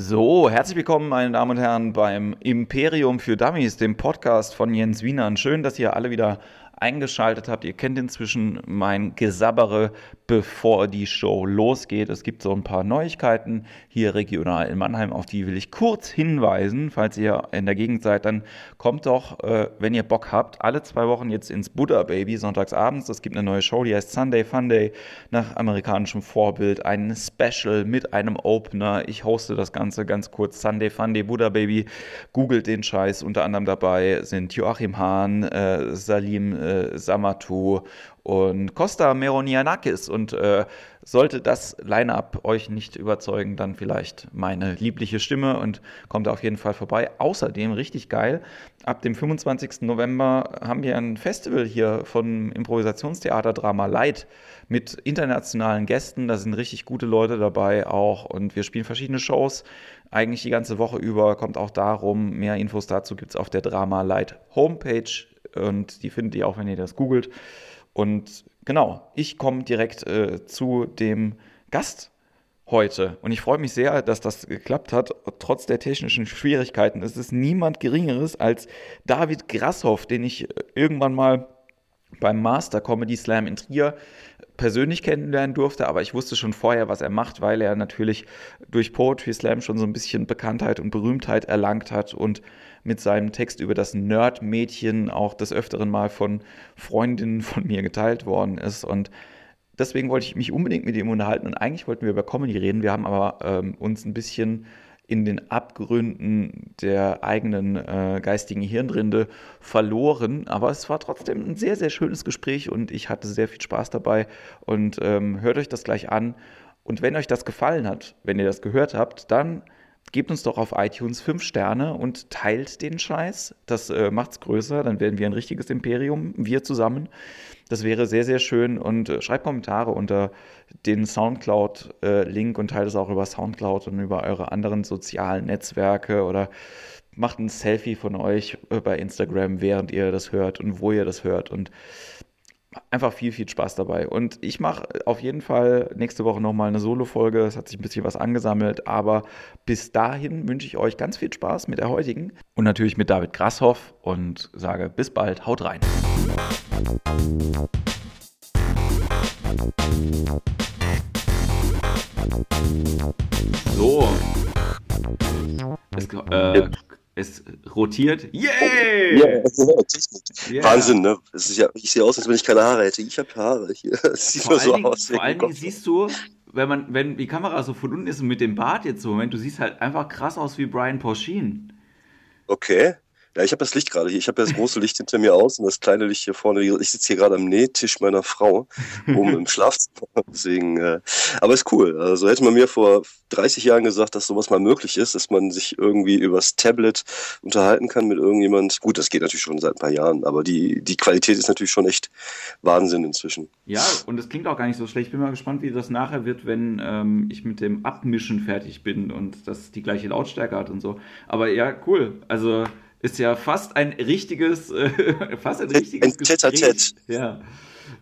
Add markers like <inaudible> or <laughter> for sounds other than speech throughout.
So, herzlich willkommen, meine Damen und Herren, beim Imperium für Dummies, dem Podcast von Jens Wienern. Schön, dass ihr alle wieder eingeschaltet habt. Ihr kennt inzwischen mein Gesabbere, bevor die Show losgeht. Es gibt so ein paar Neuigkeiten hier regional in Mannheim, auf die will ich kurz hinweisen. Falls ihr in der Gegend seid, dann kommt doch, äh, wenn ihr Bock habt, alle zwei Wochen jetzt ins Buddha Baby, sonntags abends. Es gibt eine neue Show, die heißt Sunday Funday, nach amerikanischem Vorbild. Ein Special mit einem Opener. Ich hoste das Ganze ganz kurz. Sunday Funday, Buddha Baby. Googelt den Scheiß. Unter anderem dabei sind Joachim Hahn, äh, Salim äh, Samatu und Costa Meronianakis. Und äh, sollte das Line-Up euch nicht überzeugen, dann vielleicht meine liebliche Stimme und kommt auf jeden Fall vorbei. Außerdem, richtig geil, ab dem 25. November haben wir ein Festival hier von Improvisationstheater Drama Light mit internationalen Gästen. Da sind richtig gute Leute dabei auch und wir spielen verschiedene Shows. Eigentlich die ganze Woche über kommt auch darum. Mehr Infos dazu gibt es auf der Drama Light Homepage und die findet ihr auch, wenn ihr das googelt. Und genau, ich komme direkt äh, zu dem Gast heute. Und ich freue mich sehr, dass das geklappt hat, trotz der technischen Schwierigkeiten. Es ist niemand Geringeres als David Grasshoff, den ich äh, irgendwann mal beim Master Comedy Slam in Trier persönlich kennenlernen durfte, aber ich wusste schon vorher, was er macht, weil er natürlich durch Poetry Slam schon so ein bisschen Bekanntheit und Berühmtheit erlangt hat und mit seinem Text über das Nerd-Mädchen auch des Öfteren mal von Freundinnen von mir geteilt worden ist. Und deswegen wollte ich mich unbedingt mit ihm unterhalten. Und eigentlich wollten wir über Comedy reden. Wir haben aber ähm, uns ein bisschen in den Abgründen der eigenen äh, geistigen Hirnrinde verloren. Aber es war trotzdem ein sehr, sehr schönes Gespräch und ich hatte sehr viel Spaß dabei. Und ähm, hört euch das gleich an. Und wenn euch das gefallen hat, wenn ihr das gehört habt, dann gebt uns doch auf iTunes fünf Sterne und teilt den Scheiß. Das äh, macht's größer, dann werden wir ein richtiges Imperium, wir zusammen. Das wäre sehr, sehr schön und äh, schreibt Kommentare unter den Soundcloud-Link äh, und teilt es auch über Soundcloud und über eure anderen sozialen Netzwerke oder macht ein Selfie von euch äh, bei Instagram, während ihr das hört und wo ihr das hört und einfach viel, viel Spaß dabei. Und ich mache auf jeden Fall nächste Woche nochmal eine Solo-Folge. Es hat sich ein bisschen was angesammelt, aber bis dahin wünsche ich euch ganz viel Spaß mit der heutigen und natürlich mit David Grasshoff und sage bis bald, haut rein. So. Es, äh, es rotiert. Yay! Yeah! yeah. Wahnsinn, ne? Es ist ja, ich sehe aus, als wenn ich keine Haare hätte. Ich habe Haare <laughs> hier. Es sieht vor nur so Dingen, aus. Vor allen Dingen siehst du, wenn man, wenn die Kamera so von unten ist und mit dem Bart jetzt so, Moment, du siehst halt einfach krass aus wie Brian Porchin. Okay. Ja, ich habe das Licht gerade hier. Ich habe das große Licht hinter mir aus und das kleine Licht hier vorne. Ich sitze hier gerade am Nähtisch meiner Frau oben im Schlafzimmer. <laughs> Deswegen, äh, aber ist cool. Also hätte man mir vor 30 Jahren gesagt, dass sowas mal möglich ist, dass man sich irgendwie übers Tablet unterhalten kann mit irgendjemand. Gut, das geht natürlich schon seit ein paar Jahren, aber die, die Qualität ist natürlich schon echt Wahnsinn inzwischen. Ja, und es klingt auch gar nicht so schlecht. Ich bin mal gespannt, wie das nachher wird, wenn ähm, ich mit dem Abmischen fertig bin und das die gleiche Lautstärke hat und so. Aber ja, cool. Also ist ja fast ein richtiges, äh, <laughs> fast ein richtiges ein Gespräch. Ja,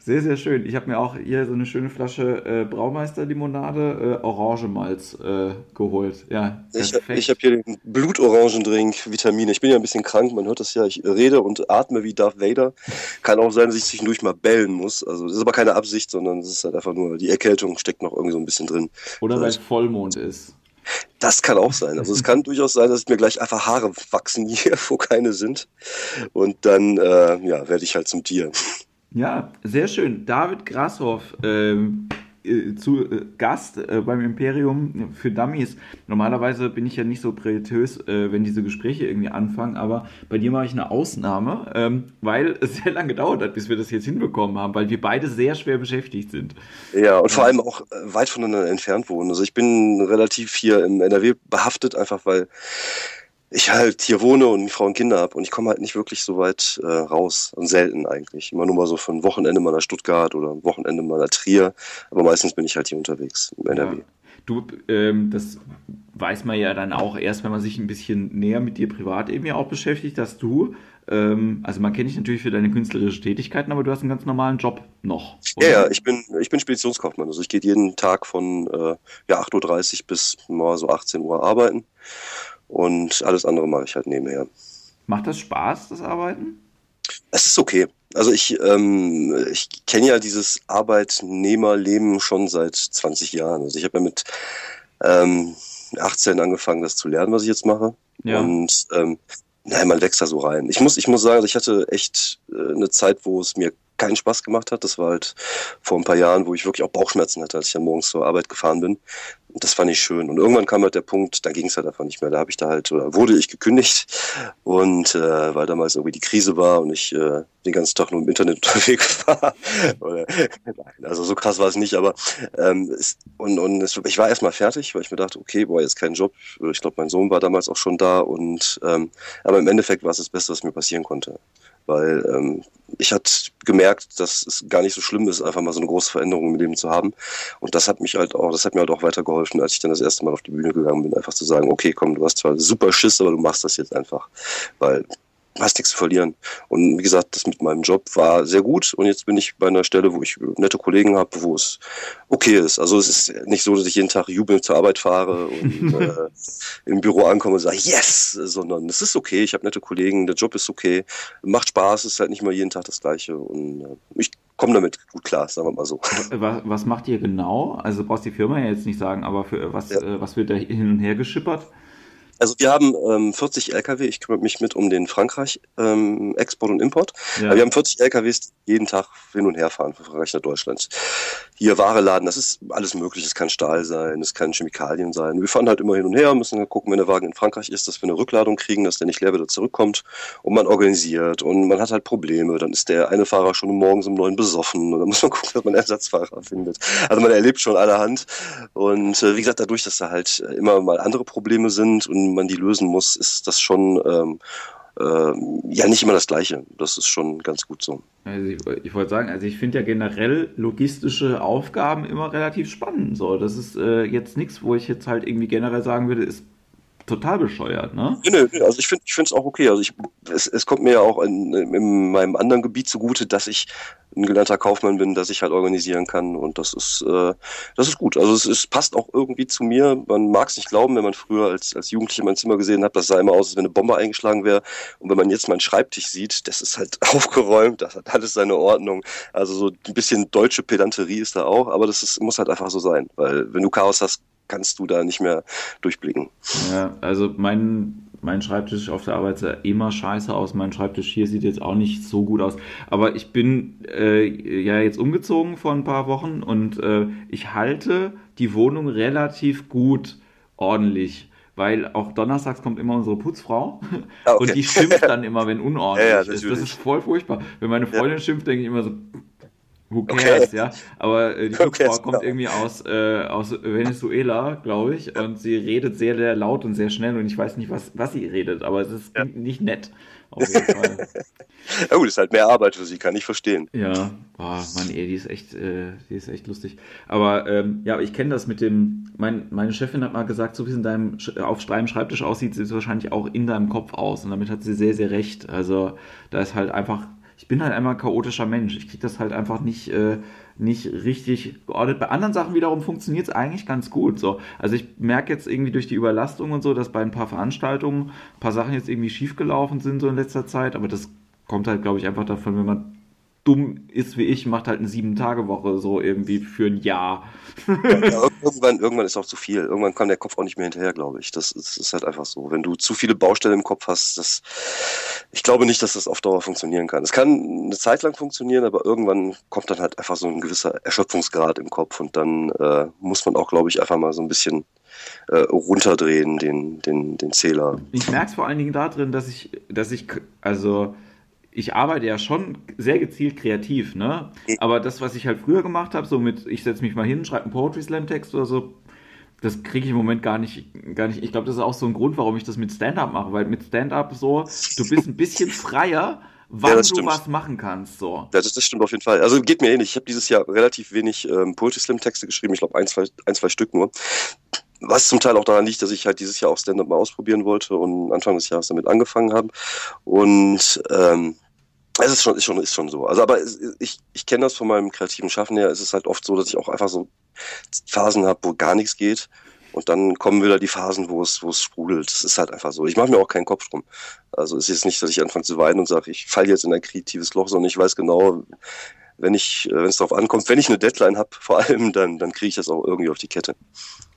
sehr, sehr schön. Ich habe mir auch hier so eine schöne Flasche äh, Braumeister-Limonade, äh, Orangemalz äh, geholt. Ja, ich, ich habe hier den Blutorangendrink, Vitamine. Ich bin ja ein bisschen krank, man hört das ja. Ich rede und atme wie Darth Vader. Kann auch sein, dass ich zwischendurch mal bellen muss. Also das ist aber keine Absicht, sondern es ist halt einfach nur, die Erkältung steckt noch irgendwie so ein bisschen drin. Oder weil es Vollmond ist. Das kann auch sein. Also es kann durchaus sein, dass mir gleich einfach Haare wachsen hier, <laughs> wo keine sind. Und dann äh, ja, werde ich halt zum Tier. Ja, sehr schön. David Grashoff, ähm, äh, zu äh, Gast äh, beim Imperium für Dummies. Normalerweise bin ich ja nicht so prätentiös, äh, wenn diese Gespräche irgendwie anfangen, aber bei dir mache ich eine Ausnahme, ähm, weil es sehr lange gedauert hat, bis wir das jetzt hinbekommen haben, weil wir beide sehr schwer beschäftigt sind. Ja, und vor allem auch äh, weit voneinander entfernt wohnen. Also ich bin relativ hier im NRW behaftet, einfach weil ich halt hier wohne und Frau und Kinder habe und ich komme halt nicht wirklich so weit äh, raus und selten eigentlich. Immer nur mal so ein Wochenende mal nach Stuttgart oder Wochenende mal nach Trier, aber meistens bin ich halt hier unterwegs im NRW. Ja. Du, ähm, das weiß man ja dann auch erst, wenn man sich ein bisschen näher mit dir privat eben ja auch beschäftigt, dass du, ähm, also man kennt dich natürlich für deine künstlerischen Tätigkeiten, aber du hast einen ganz normalen Job noch. Oder? Ja, ja, ich bin, ich bin Speditionskaufmann. Also ich gehe jeden Tag von äh, ja, 8.30 Uhr bis mal so 18 Uhr arbeiten und alles andere mache ich halt nebenher. Macht das Spaß, das Arbeiten? Es ist okay. Also ich, ähm, ich kenne ja dieses Arbeitnehmerleben schon seit 20 Jahren. Also ich habe ja mit ähm, 18 angefangen, das zu lernen, was ich jetzt mache. Ja. Und ähm, nein, man wächst da so rein. Ich muss, ich muss sagen, also ich hatte echt äh, eine Zeit, wo es mir keinen Spaß gemacht hat. Das war halt vor ein paar Jahren, wo ich wirklich auch Bauchschmerzen hatte, als ich dann morgens zur Arbeit gefahren bin. Und das fand ich schön. Und irgendwann kam halt der Punkt, da ging es halt einfach nicht mehr. Da habe ich da halt, oder wurde ich gekündigt. Und äh, weil damals irgendwie die Krise war und ich äh, den ganzen Tag nur im Internet <laughs> unterwegs war. also so krass war es nicht, aber ähm, es, und, und es, ich war erstmal fertig, weil ich mir dachte, okay, boah, jetzt kein Job. Ich glaube, mein Sohn war damals auch schon da und ähm, aber im Endeffekt war es das Beste, was mir passieren konnte weil ähm, ich hatte gemerkt, dass es gar nicht so schlimm ist, einfach mal so eine große Veränderung im Leben zu haben. Und das hat mich halt auch, das hat mir halt auch weitergeholfen, als ich dann das erste Mal auf die Bühne gegangen bin, einfach zu sagen, okay, komm, du hast zwar super Schiss, aber du machst das jetzt einfach, weil hast nichts zu verlieren. Und wie gesagt, das mit meinem Job war sehr gut und jetzt bin ich bei einer Stelle, wo ich nette Kollegen habe, wo es okay ist. Also es ist nicht so, dass ich jeden Tag jubelnd zur Arbeit fahre und <laughs> äh, im Büro ankomme und sage, yes, sondern es ist okay, ich habe nette Kollegen, der Job ist okay, macht Spaß, ist halt nicht mal jeden Tag das Gleiche und äh, ich komme damit gut klar, sagen wir mal so. <laughs> Was, was macht ihr genau? Also du brauchst die Firma ja jetzt nicht sagen, aber für was, ja. äh, was wird da hin und her geschippert? Also wir haben ähm, 40 LKW, ich kümmere mich mit um den Frankreich ähm, Export und Import. Ja. Wir haben 40 LKWs, die jeden Tag hin und her fahren von Frankreich nach Deutschland. Hier Ware laden, das ist alles möglich. Es kann Stahl sein, es kann Chemikalien sein. Wir fahren halt immer hin und her, müssen dann gucken, wenn der Wagen in Frankreich ist, dass wir eine Rückladung kriegen, dass der nicht leer wieder zurückkommt. Und man organisiert und man hat halt Probleme. Dann ist der eine Fahrer schon morgens um neun besoffen und dann muss man <laughs> gucken, dass man Ersatzfahrer findet. Also man erlebt schon allerhand. Und äh, wie gesagt, dadurch, dass da halt immer mal andere Probleme sind und man die lösen muss, ist das schon ähm, äh, ja nicht immer das Gleiche. Das ist schon ganz gut so. Also ich, ich wollte sagen, also ich finde ja generell logistische Aufgaben immer relativ spannend. So, das ist äh, jetzt nichts, wo ich jetzt halt irgendwie generell sagen würde, ist total bescheuert, ne? Nee, nee, also ich finde es auch okay. Also ich, es, es kommt mir ja auch in, in meinem anderen Gebiet zugute, dass ich ein gelernter Kaufmann bin, dass ich halt organisieren kann und das ist, äh, das ist gut. Also es, es passt auch irgendwie zu mir. Man mag es nicht glauben, wenn man früher als, als Jugendlicher mein Zimmer gesehen hat, das sah immer aus, als wenn eine Bombe eingeschlagen wäre. Und wenn man jetzt meinen Schreibtisch sieht, das ist halt <laughs> aufgeräumt, das hat alles seine Ordnung. Also so ein bisschen deutsche Pedanterie ist da auch, aber das ist, muss halt einfach so sein, weil wenn du Chaos hast, kannst du da nicht mehr durchblicken. Ja, also mein, mein Schreibtisch auf der Arbeit sah immer scheiße aus. Mein Schreibtisch hier sieht jetzt auch nicht so gut aus. Aber ich bin äh, ja jetzt umgezogen vor ein paar Wochen und äh, ich halte die Wohnung relativ gut ordentlich weil auch donnerstags kommt immer unsere Putzfrau ah, okay. und die schimpft dann <laughs> immer, wenn unordentlich ja, ja, ist. Das ist voll furchtbar. Wenn meine Freundin ja. schimpft, denke ich immer so, Who cares, okay. ja. Aber äh, die Putzfrau kommt irgendwie aus, äh, aus Venezuela, glaube ich, und sie redet sehr, sehr laut und sehr schnell und ich weiß nicht, was, was sie redet, aber es ist ja. nicht nett. Auf jeden <laughs> Fall. ja gut, ist halt mehr Arbeit für sie, kann ich verstehen. Ja, boah, Mann, ey, die ist echt, äh, die ist echt lustig. Aber ähm, ja, ich kenne das mit dem, mein, meine Chefin hat mal gesagt, so wie es in deinem auf deinem Schreibtisch aussieht, sieht es wahrscheinlich auch in deinem Kopf aus. Und damit hat sie sehr, sehr recht. Also da ist halt einfach ich bin halt einmal chaotischer Mensch. Ich kriege das halt einfach nicht, äh, nicht richtig geordnet. Bei anderen Sachen wiederum funktioniert es eigentlich ganz gut. So. Also ich merke jetzt irgendwie durch die Überlastung und so, dass bei ein paar Veranstaltungen ein paar Sachen jetzt irgendwie schiefgelaufen sind so in letzter Zeit, aber das kommt halt, glaube ich, einfach davon, wenn man dumm ist wie ich, macht halt eine Sieben-Tage-Woche so irgendwie für ein Jahr. ja, <laughs> irgendwann, irgendwann ist auch zu viel. Irgendwann kann der Kopf auch nicht mehr hinterher, glaube ich. Das, das, ist halt einfach so. Wenn du zu viele Baustellen im Kopf hast, das, ich glaube nicht, dass das auf Dauer funktionieren kann. Es kann eine Zeit lang funktionieren, aber irgendwann kommt dann halt einfach so ein gewisser Erschöpfungsgrad im Kopf und dann äh, muss man auch, glaube ich, einfach mal so ein bisschen äh, runterdrehen, den, den, den Zähler. Ich merke es vor allen Dingen darin, dass ich, dass ich, also ich arbeite ja schon sehr gezielt kreativ, ne? Aber das, was ich halt früher gemacht habe, so mit, ich setze mich mal hin, schreibe einen Poetry Slam Text oder so, das kriege ich im Moment gar nicht, gar nicht. Ich glaube, das ist auch so ein Grund, warum ich das mit Stand-up mache, weil mit Stand-up so, du bist ein bisschen freier, wann ja, du was machen kannst. So. Ja, das, das, stimmt auf jeden Fall. Also geht mir ähnlich. Ich habe dieses Jahr relativ wenig ähm, Poetry Slam Texte geschrieben. Ich glaube ein zwei, ein, zwei Stück nur. Was zum Teil auch daran liegt, dass ich halt dieses Jahr auch Stand-up mal ausprobieren wollte und Anfang des Jahres damit angefangen habe. Und ähm, es ist schon, ist schon, ist schon so. Also, aber ich, ich kenne das von meinem kreativen Schaffen her. Es ist halt oft so, dass ich auch einfach so Phasen habe, wo gar nichts geht. Und dann kommen wieder die Phasen, wo es, wo es sprudelt. Das ist halt einfach so. Ich mache mir auch keinen Kopf drum. Also es ist nicht, dass ich anfange zu weinen und sage, ich falle jetzt in ein kreatives Loch, sondern ich weiß genau, wenn ich, äh, wenn es darauf ankommt, wenn ich eine Deadline habe, vor allem, dann, dann kriege ich das auch irgendwie auf die Kette.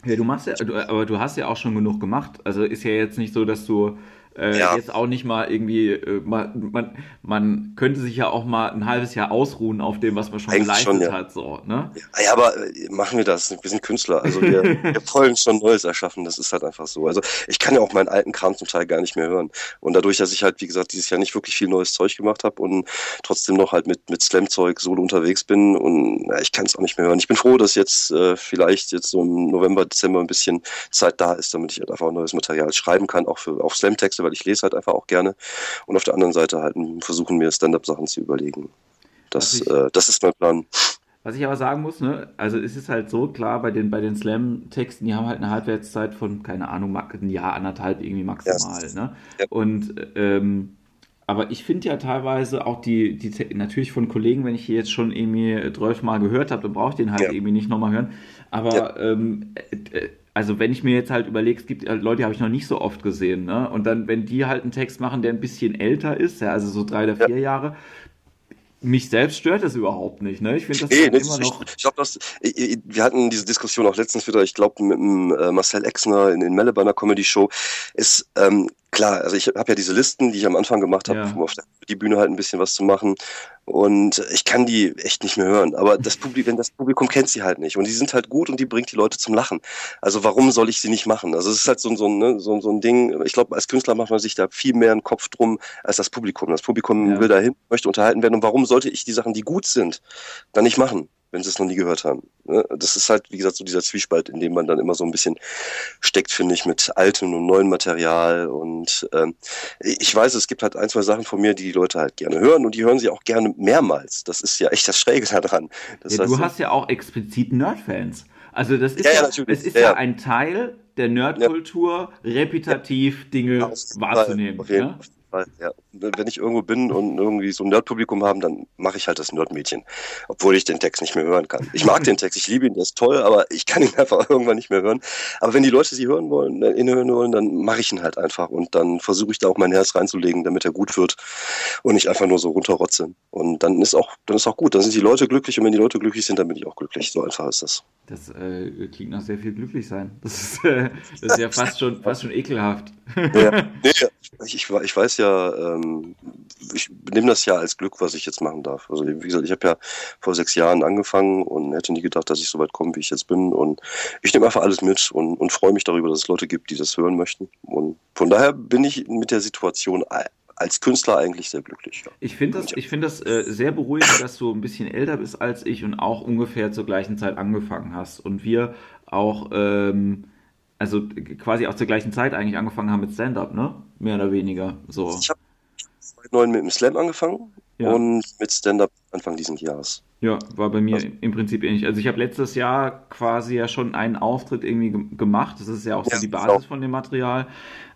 Ja, du machst ja, aber du hast ja auch schon genug gemacht. Also ist ja jetzt nicht so, dass du äh, ja. Jetzt auch nicht mal irgendwie, äh, man, man, man könnte sich ja auch mal ein halbes Jahr ausruhen auf dem, was man schon Eigentlich geleistet schon, ja. hat. So, ne? Ja, aber äh, machen wir das. Wir sind Künstler. Also wir, <laughs> wir wollen schon Neues erschaffen. Das ist halt einfach so. Also ich kann ja auch meinen alten Kram zum Teil gar nicht mehr hören. Und dadurch, dass ich halt, wie gesagt, dieses Jahr nicht wirklich viel neues Zeug gemacht habe und trotzdem noch halt mit, mit Slam-Zeug solo unterwegs bin und na, ich kann es auch nicht mehr hören. Ich bin froh, dass jetzt äh, vielleicht jetzt so im November, Dezember ein bisschen Zeit da ist, damit ich halt einfach neues Material schreiben kann, auch für auf Slam-Texte, weil ich lese halt einfach auch gerne. Und auf der anderen Seite halt versuchen mir Stand-up-Sachen zu überlegen. Das, ich, äh, das ist mein Plan. Was ich aber sagen muss, ne, also es ist halt so klar, bei den, bei den Slam-Texten, die haben halt eine Halbwertszeit von, keine Ahnung, ein Jahr, anderthalb irgendwie maximal. Ja. Ne? Ja. Und ähm, aber ich finde ja teilweise auch die, die, natürlich von Kollegen, wenn ich hier jetzt schon irgendwie 12 Mal gehört habe, dann brauche ich den halt ja. irgendwie nicht nochmal hören. Aber ja. ähm, äh, also wenn ich mir jetzt halt überlege, es gibt Leute, die habe ich noch nicht so oft gesehen, ne? Und dann, wenn die halt einen Text machen, der ein bisschen älter ist, ja, also so drei oder vier ja. Jahre, mich selbst stört das überhaupt nicht. Ne? Ich finde das nee, halt immer noch. Ich, ich glaube, das. Wir hatten diese Diskussion auch letztens wieder. Ich glaube mit dem, äh, Marcel Exner in den Melle bei einer Comedy Show. Ist ähm, klar. Also ich habe ja diese Listen, die ich am Anfang gemacht habe, ja. um auf die Bühne halt ein bisschen was zu machen. Und ich kann die echt nicht mehr hören. Aber das <laughs> Publikum, das Publikum kennt sie halt nicht. Und die sind halt gut und die bringt die Leute zum Lachen. Also warum soll ich sie nicht machen? Also es ist halt so, so, ne, so, so ein Ding. Ich glaube, als Künstler macht man sich da viel mehr einen Kopf drum als das Publikum. Das Publikum ja. will dahin, möchte unterhalten werden. Und warum sollte ich die Sachen, die gut sind, dann nicht machen? wenn sie es noch nie gehört haben. Ne? Das ist halt, wie gesagt, so dieser Zwiespalt, in dem man dann immer so ein bisschen steckt, finde ich, mit altem und neuem Material. Und ähm, ich weiß, es gibt halt ein, zwei Sachen von mir, die die Leute halt gerne hören und die hören sie auch gerne mehrmals. Das ist ja echt das Schräge <laughs> daran. Das ja, heißt, du hast ja auch explizit Nerd-Fans. Also das ist ja, ja, ja es ist ja, ja, ein Teil der Nerdkultur, repetitiv Dinge wahrzunehmen. Auf jeden, Fall, ja. Wenn ich irgendwo bin und irgendwie so ein Nerdpublikum haben, dann mache ich halt das Nerdmädchen, obwohl ich den Text nicht mehr hören kann. Ich mag den Text, ich liebe ihn, der ist toll, aber ich kann ihn <laughs> einfach irgendwann nicht mehr hören. Aber wenn die Leute sie hören wollen, äh, inhören wollen, dann mache ich ihn halt einfach und dann versuche ich da auch mein Herz reinzulegen, damit er gut wird und nicht einfach nur so runterrotze. Und dann ist auch, dann ist auch gut. Dann sind die Leute glücklich und wenn die Leute glücklich sind, dann bin ich auch glücklich. So einfach ist das. Das äh, klingt nach sehr viel glücklich sein. Das ist, äh, das ist ja fast schon, fast schon ekelhaft. Ja, nee, ich, ich weiß ja, ähm, ich nehme das ja als Glück, was ich jetzt machen darf. Also wie gesagt, ich habe ja vor sechs Jahren angefangen und hätte nie gedacht, dass ich so weit komme, wie ich jetzt bin. Und ich nehme einfach alles mit und, und freue mich darüber, dass es Leute gibt, die das hören möchten. Und von daher bin ich mit der Situation als Künstler eigentlich sehr glücklich. Ja. Ich finde das, ich find das äh, sehr beruhigend, dass du ein bisschen älter bist als ich und auch ungefähr zur gleichen Zeit angefangen hast. Und wir auch, ähm, also quasi auch zur gleichen Zeit eigentlich angefangen haben mit Stand-up, ne? Mehr oder weniger. So. Ich habe 2009 mit dem Slam angefangen ja. und mit Stand-up Anfang dieses Jahres. Ja, war bei mir also, im Prinzip ähnlich. Also ich habe letztes Jahr quasi ja schon einen Auftritt irgendwie gemacht. Das ist ja auch so ja, die Basis von dem Material.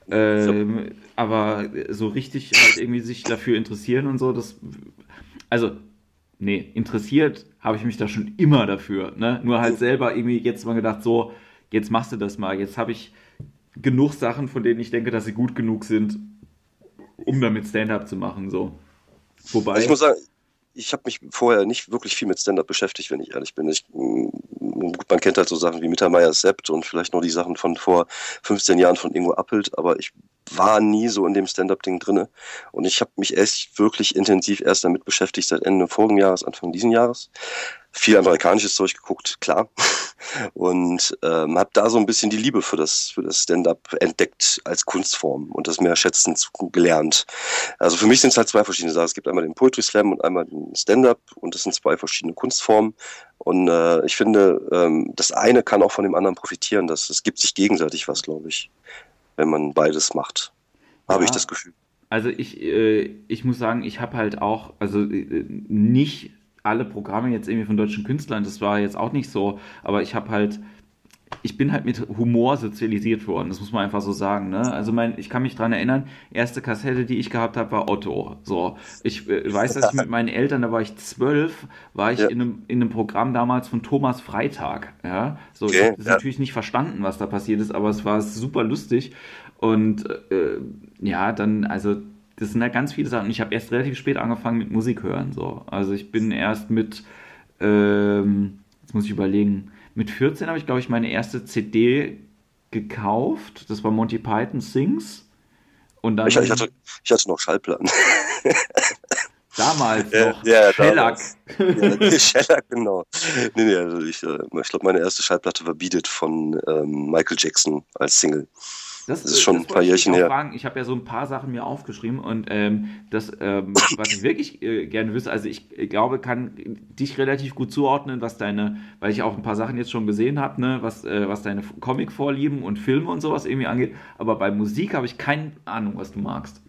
Ähm, so. Aber so richtig halt irgendwie sich dafür interessieren und so, das. Also, nee, interessiert habe ich mich da schon immer dafür. Ne? Nur halt selber irgendwie jetzt mal gedacht, so, jetzt machst du das mal. Jetzt habe ich genug Sachen, von denen ich denke, dass sie gut genug sind, um damit Stand-up zu machen. So. Wobei. Ich muss sagen, ich habe mich vorher nicht wirklich viel mit Stand-up beschäftigt, wenn ich ehrlich bin. Ich, mm, man kennt halt so Sachen wie Mittermeier Sept und vielleicht noch die Sachen von vor 15 Jahren von Ingo Appelt, aber ich war nie so in dem Stand-up-Ding drinne. Und ich habe mich echt wirklich intensiv erst damit beschäftigt seit Ende vorigen Jahres, Anfang diesen Jahres. Viel amerikanisches Zeug geguckt, klar. Und ähm, habe da so ein bisschen die Liebe für das, für das Stand-up entdeckt als Kunstform und das mehr schätzen gelernt. Also für mich sind es halt zwei verschiedene Sachen. Es gibt einmal den Poetry Slam und einmal den Stand-up und das sind zwei verschiedene Kunstformen. Und äh, ich finde, ähm, das eine kann auch von dem anderen profitieren. Das, es gibt sich gegenseitig was, glaube ich wenn man beides macht. Habe ja. ich das Gefühl. Also ich, äh, ich muss sagen, ich habe halt auch, also äh, nicht alle Programme jetzt irgendwie von deutschen Künstlern, das war jetzt auch nicht so, aber ich habe halt ich bin halt mit Humor sozialisiert worden, das muss man einfach so sagen. Ne? Also mein, ich kann mich dran erinnern, erste Kassette, die ich gehabt habe, war Otto. So, ich äh, weiß, dass ich mit meinen Eltern, da war ich zwölf, war ich ja. in, einem, in einem Programm damals von Thomas Freitag. Ja, so ich habe ja. natürlich nicht verstanden, was da passiert ist, aber es war super lustig. Und äh, ja, dann, also das sind ja ganz viele Sachen. Ich habe erst relativ spät angefangen mit Musik hören. So. Also ich bin erst mit, ähm, jetzt muss ich überlegen, mit 14 habe ich, glaube ich, meine erste CD gekauft. Das war Monty Python Sings. Und dann ich, ich, hatte, ich hatte noch Schallplatten. <laughs> Damals ja, noch. Ja, Shellac. Ja, Shellac, genau. Nee, nee, also ich, äh, ich glaube, meine erste Schallplatte war Beat It von ähm, Michael Jackson als Single. Das, das ist schon das ein paar Jährchen her. Fragen. Ich habe ja so ein paar Sachen mir aufgeschrieben und ähm, das, ähm, <coughs> was ich wirklich äh, gerne wüsste, also ich glaube, kann dich relativ gut zuordnen, was deine, weil ich auch ein paar Sachen jetzt schon gesehen habe, ne, was, äh, was deine Comic-Vorlieben und Filme und sowas irgendwie angeht, aber bei Musik habe ich keine Ahnung, was du magst.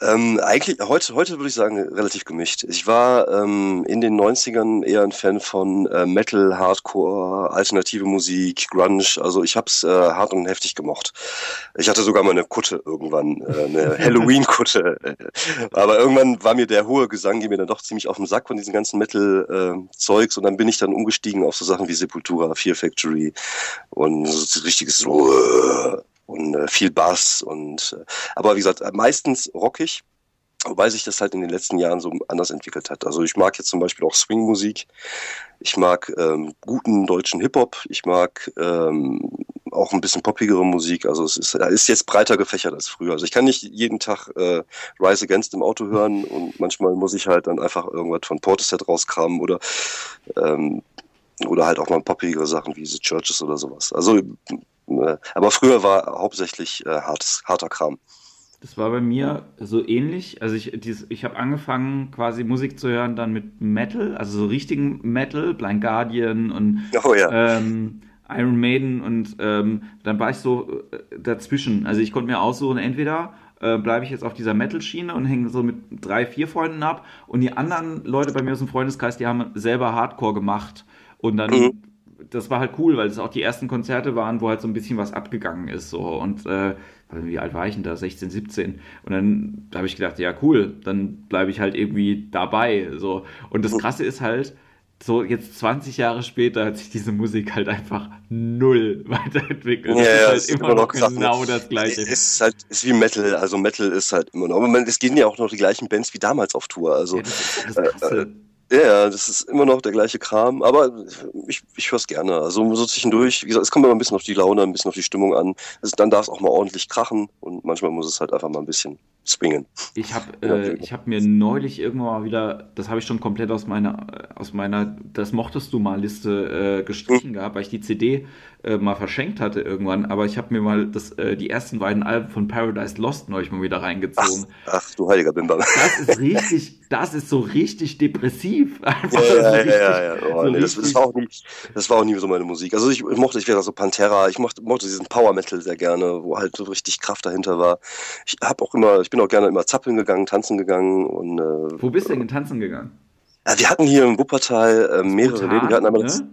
Ähm, eigentlich, heute, heute würde ich sagen, relativ gemischt. Ich war ähm, in den 90ern eher ein Fan von äh, Metal, Hardcore, alternative Musik, Grunge. Also ich hab's äh, hart und heftig gemocht. Ich hatte sogar mal eine Kutte irgendwann, äh, eine <laughs> Halloween-Kutte. Aber irgendwann war mir der hohe Gesang, ging mir dann doch ziemlich auf den Sack von diesem ganzen Metal-Zeugs. und dann bin ich dann umgestiegen auf so Sachen wie Sepultura, Fear Factory und so richtiges so, und äh, viel Bass und äh, aber wie gesagt, meistens rockig, wobei sich das halt in den letzten Jahren so anders entwickelt hat. Also ich mag jetzt zum Beispiel auch Swing-Musik, ich mag ähm, guten deutschen Hip-Hop, ich mag ähm, auch ein bisschen poppigere Musik. Also es ist, ist jetzt breiter gefächert als früher. Also ich kann nicht jeden Tag äh, Rise Against im Auto hören und manchmal muss ich halt dann einfach irgendwas von Portishead rauskramen oder ähm, oder halt auch mal poppigere Sachen wie The Churches oder sowas. Also äh, aber früher war hauptsächlich äh, hartes, harter Kram. Das war bei mir so ähnlich. Also ich, ich habe angefangen, quasi Musik zu hören, dann mit Metal, also so richtigen Metal, Blind Guardian und oh, ja. ähm, Iron Maiden und ähm, dann war ich so äh, dazwischen. Also ich konnte mir aussuchen, entweder äh, bleibe ich jetzt auf dieser Metal-Schiene und hänge so mit drei, vier Freunden ab und die anderen Leute bei mir aus dem Freundeskreis, die haben selber Hardcore gemacht und dann mhm das war halt cool, weil es auch die ersten Konzerte waren, wo halt so ein bisschen was abgegangen ist. So. Und äh, wie alt war ich denn da? 16, 17. Und dann habe ich gedacht, ja, cool, dann bleibe ich halt irgendwie dabei. So. Und das Krasse ist halt, so jetzt 20 Jahre später hat sich diese Musik halt einfach null weiterentwickelt. Ja, ja, ist halt immer, noch genau das Gleiche. Es ist halt ist wie Metal, also Metal ist halt immer noch. Aber man, es gehen ja auch noch die gleichen Bands wie damals auf Tour. Also ja, das, das äh, ja, das ist immer noch der gleiche Kram, aber ich, ich höre es gerne. Also so zwischendurch, wie gesagt, es kommt immer ein bisschen auf die Laune, ein bisschen auf die Stimmung an. Also dann darf es auch mal ordentlich krachen und manchmal muss es halt einfach mal ein bisschen swingen. Ich habe äh, hab mir neulich irgendwann mal wieder, das habe ich schon komplett aus meiner, aus meiner Das mochtest du mal Liste äh, gestrichen hm. gehabt, weil ich die CD äh, mal verschenkt hatte irgendwann, aber ich habe mir mal das, äh, die ersten beiden Alben von Paradise Lost neulich mal wieder reingezogen. Ach, ach du heiliger Bimber. Das ist richtig, das ist so richtig depressiv. Einfach ja, ja, richtig, ja, ja, ja. Oh, so nee, das, das, war auch nie, das war auch nie so meine Musik. Also ich, ich mochte, ich wäre so Pantera, ich mochte, mochte diesen Power Metal sehr gerne, wo halt so richtig Kraft dahinter war. Ich habe auch immer, ich bin auch gerne immer zappeln gegangen, tanzen gegangen und. Äh, wo bist du denn tanzen gegangen? Ja, wir hatten hier im Wuppertal äh, mehrere Läden. Wir hatten aber ne?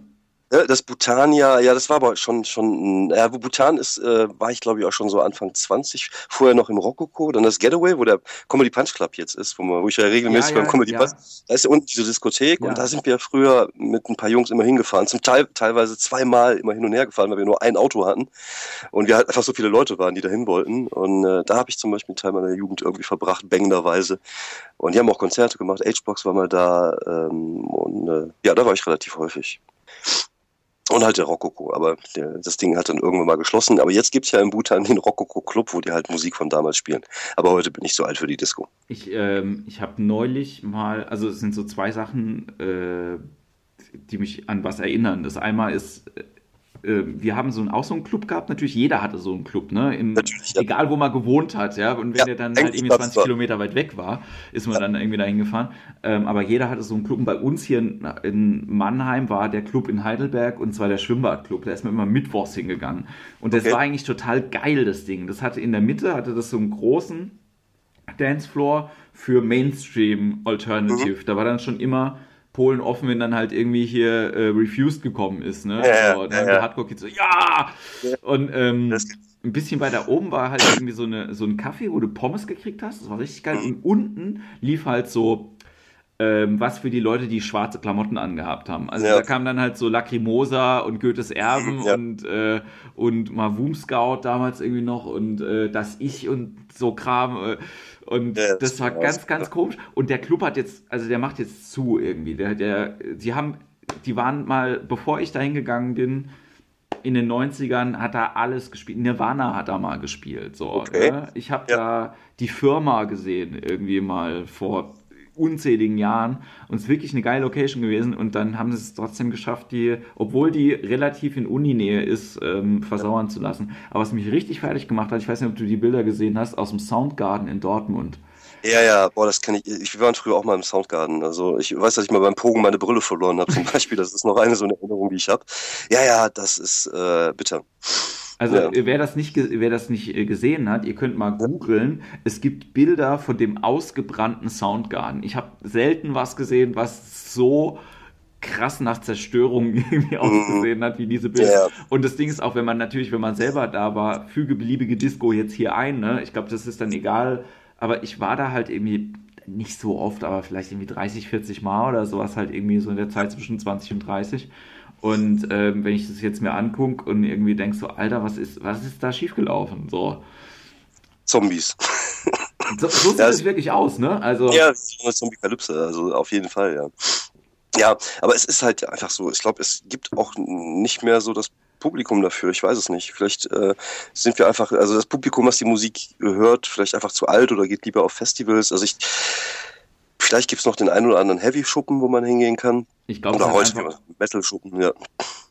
Das, das Bhutania, ja, das war aber schon, schon, ja, wo Bhutan ist, äh, war ich glaube ich auch schon so Anfang 20, vorher noch im Rokoko, dann das Getaway, wo der Comedy Punch Club jetzt ist, wo, man, wo ich ja regelmäßig ja, beim Comedy ja. Punch, da ist ja unten diese Diskothek ja. und da sind wir früher mit ein paar Jungs immer hingefahren, zum Teil teilweise zweimal immer hin und her gefahren, weil wir nur ein Auto hatten und wir halt einfach so viele Leute waren, die dahin wollten und äh, da habe ich zum Beispiel einen Teil meiner Jugend irgendwie verbracht, bängenderweise und die haben auch Konzerte gemacht, H-Box war mal da ähm, und äh, ja, da war ich relativ häufig. Und halt der Rokoko, aber der, das Ding hat dann irgendwann mal geschlossen. Aber jetzt gibt's ja in Bhutan den Rokoko-Club, wo die halt Musik von damals spielen. Aber heute bin ich so alt für die Disco. Ich, ähm, ich habe neulich mal, also es sind so zwei Sachen, äh, die mich an was erinnern. Das einmal ist äh, wir haben so einen, auch so einen Club gehabt, natürlich jeder hatte so einen Club, ne? Im, ja. Egal wo man gewohnt hat, ja. Und wenn ja, der dann halt irgendwie 20 Kilometer weit weg war, ist man ja. dann irgendwie dahin gefahren. Ähm, aber jeder hatte so einen Club. Und bei uns hier in, in, Mannheim war der Club in Heidelberg und zwar der Schwimmbadclub. Da ist man immer mittwochs hingegangen. Und das okay. war eigentlich total geil, das Ding. Das hatte in der Mitte, hatte das so einen großen Dancefloor für Mainstream Alternative. Mhm. Da war dann schon immer Polen offen, wenn dann halt irgendwie hier äh, Refused gekommen ist. Ne? Ja, so, dann ja, ja. Hardcore-Kids so, ja! Und ähm, ein bisschen weiter oben war halt irgendwie so, eine, so ein Kaffee, wo du Pommes gekriegt hast. Das war richtig geil. Und unten lief halt so ähm, was für die Leute, die schwarze Klamotten angehabt haben. Also Ja. da kam dann halt so Lacrimosa und Goethes Erben Ja. und, äh, und Mavum Scout damals irgendwie noch und äh, das Ich und so Kram. Äh, und Ja, das war ganz, ganz komisch. Und der Club hat jetzt, also der macht jetzt zu irgendwie. Der, der, die haben, die waren mal, bevor ich da hingegangen bin, in den 90ern hat er alles gespielt. Nirvana hat da mal gespielt. So, Okay. ne? Ich habe Ja. da die Firma gesehen, irgendwie mal vor unzähligen Jahren. Und es ist wirklich eine geile Location gewesen. Und dann haben sie es trotzdem geschafft, die, obwohl die relativ in Uninähe ist, ähm, versauern zu lassen. Aber was mich richtig fertig gemacht hat, ich weiß nicht, ob du die Bilder gesehen hast, aus dem Soundgarden in Dortmund. Ja, ja, boah, das kann ich. Ich waren früher auch mal im Soundgarden. Also ich weiß, dass ich mal beim Pogen meine Brille verloren habe, zum <laughs> Beispiel. Das ist noch eine so eine Erinnerung, die ich habe. Ja, ja, das ist äh, bitter. Also Ja. wer das nicht, wer das nicht äh, gesehen hat, ihr könnt mal googeln. Es gibt Bilder von dem ausgebrannten Soundgarden. Ich habe selten was gesehen, was so krass nach Zerstörung <laughs> irgendwie ausgesehen hat wie diese Bilder. Mhm. Ja. Und das Ding ist auch, wenn man natürlich, wenn man selber da war, füge beliebige Disco jetzt hier ein. Ne? Ich glaube, das ist dann egal. Aber ich war da halt irgendwie nicht so oft, aber vielleicht irgendwie 30, 40 Mal oder sowas halt irgendwie so in der Zeit zwischen 20 und 30. Und ähm, wenn ich das jetzt mir angucke und irgendwie denk so, Alter, was ist, was ist da schiefgelaufen? So, Zombies. so, so sieht <laughs> es wirklich aus, ne? Also, Ja, Zombie-Kalypse, also auf jeden Fall, ja. Ja, aber es ist halt einfach so. Ich glaube, es gibt auch nicht mehr so das Publikum dafür. Ich weiß es nicht. Vielleicht äh, sind wir einfach, also das Publikum, was die Musik hört, vielleicht einfach zu alt oder geht lieber auf Festivals. Also ich, vielleicht gibt's noch den einen oder anderen Heavy-Schuppen, wo man hingehen kann. ich glaube, Oder es, heute hat einfach- Metal-Schuppen, ja.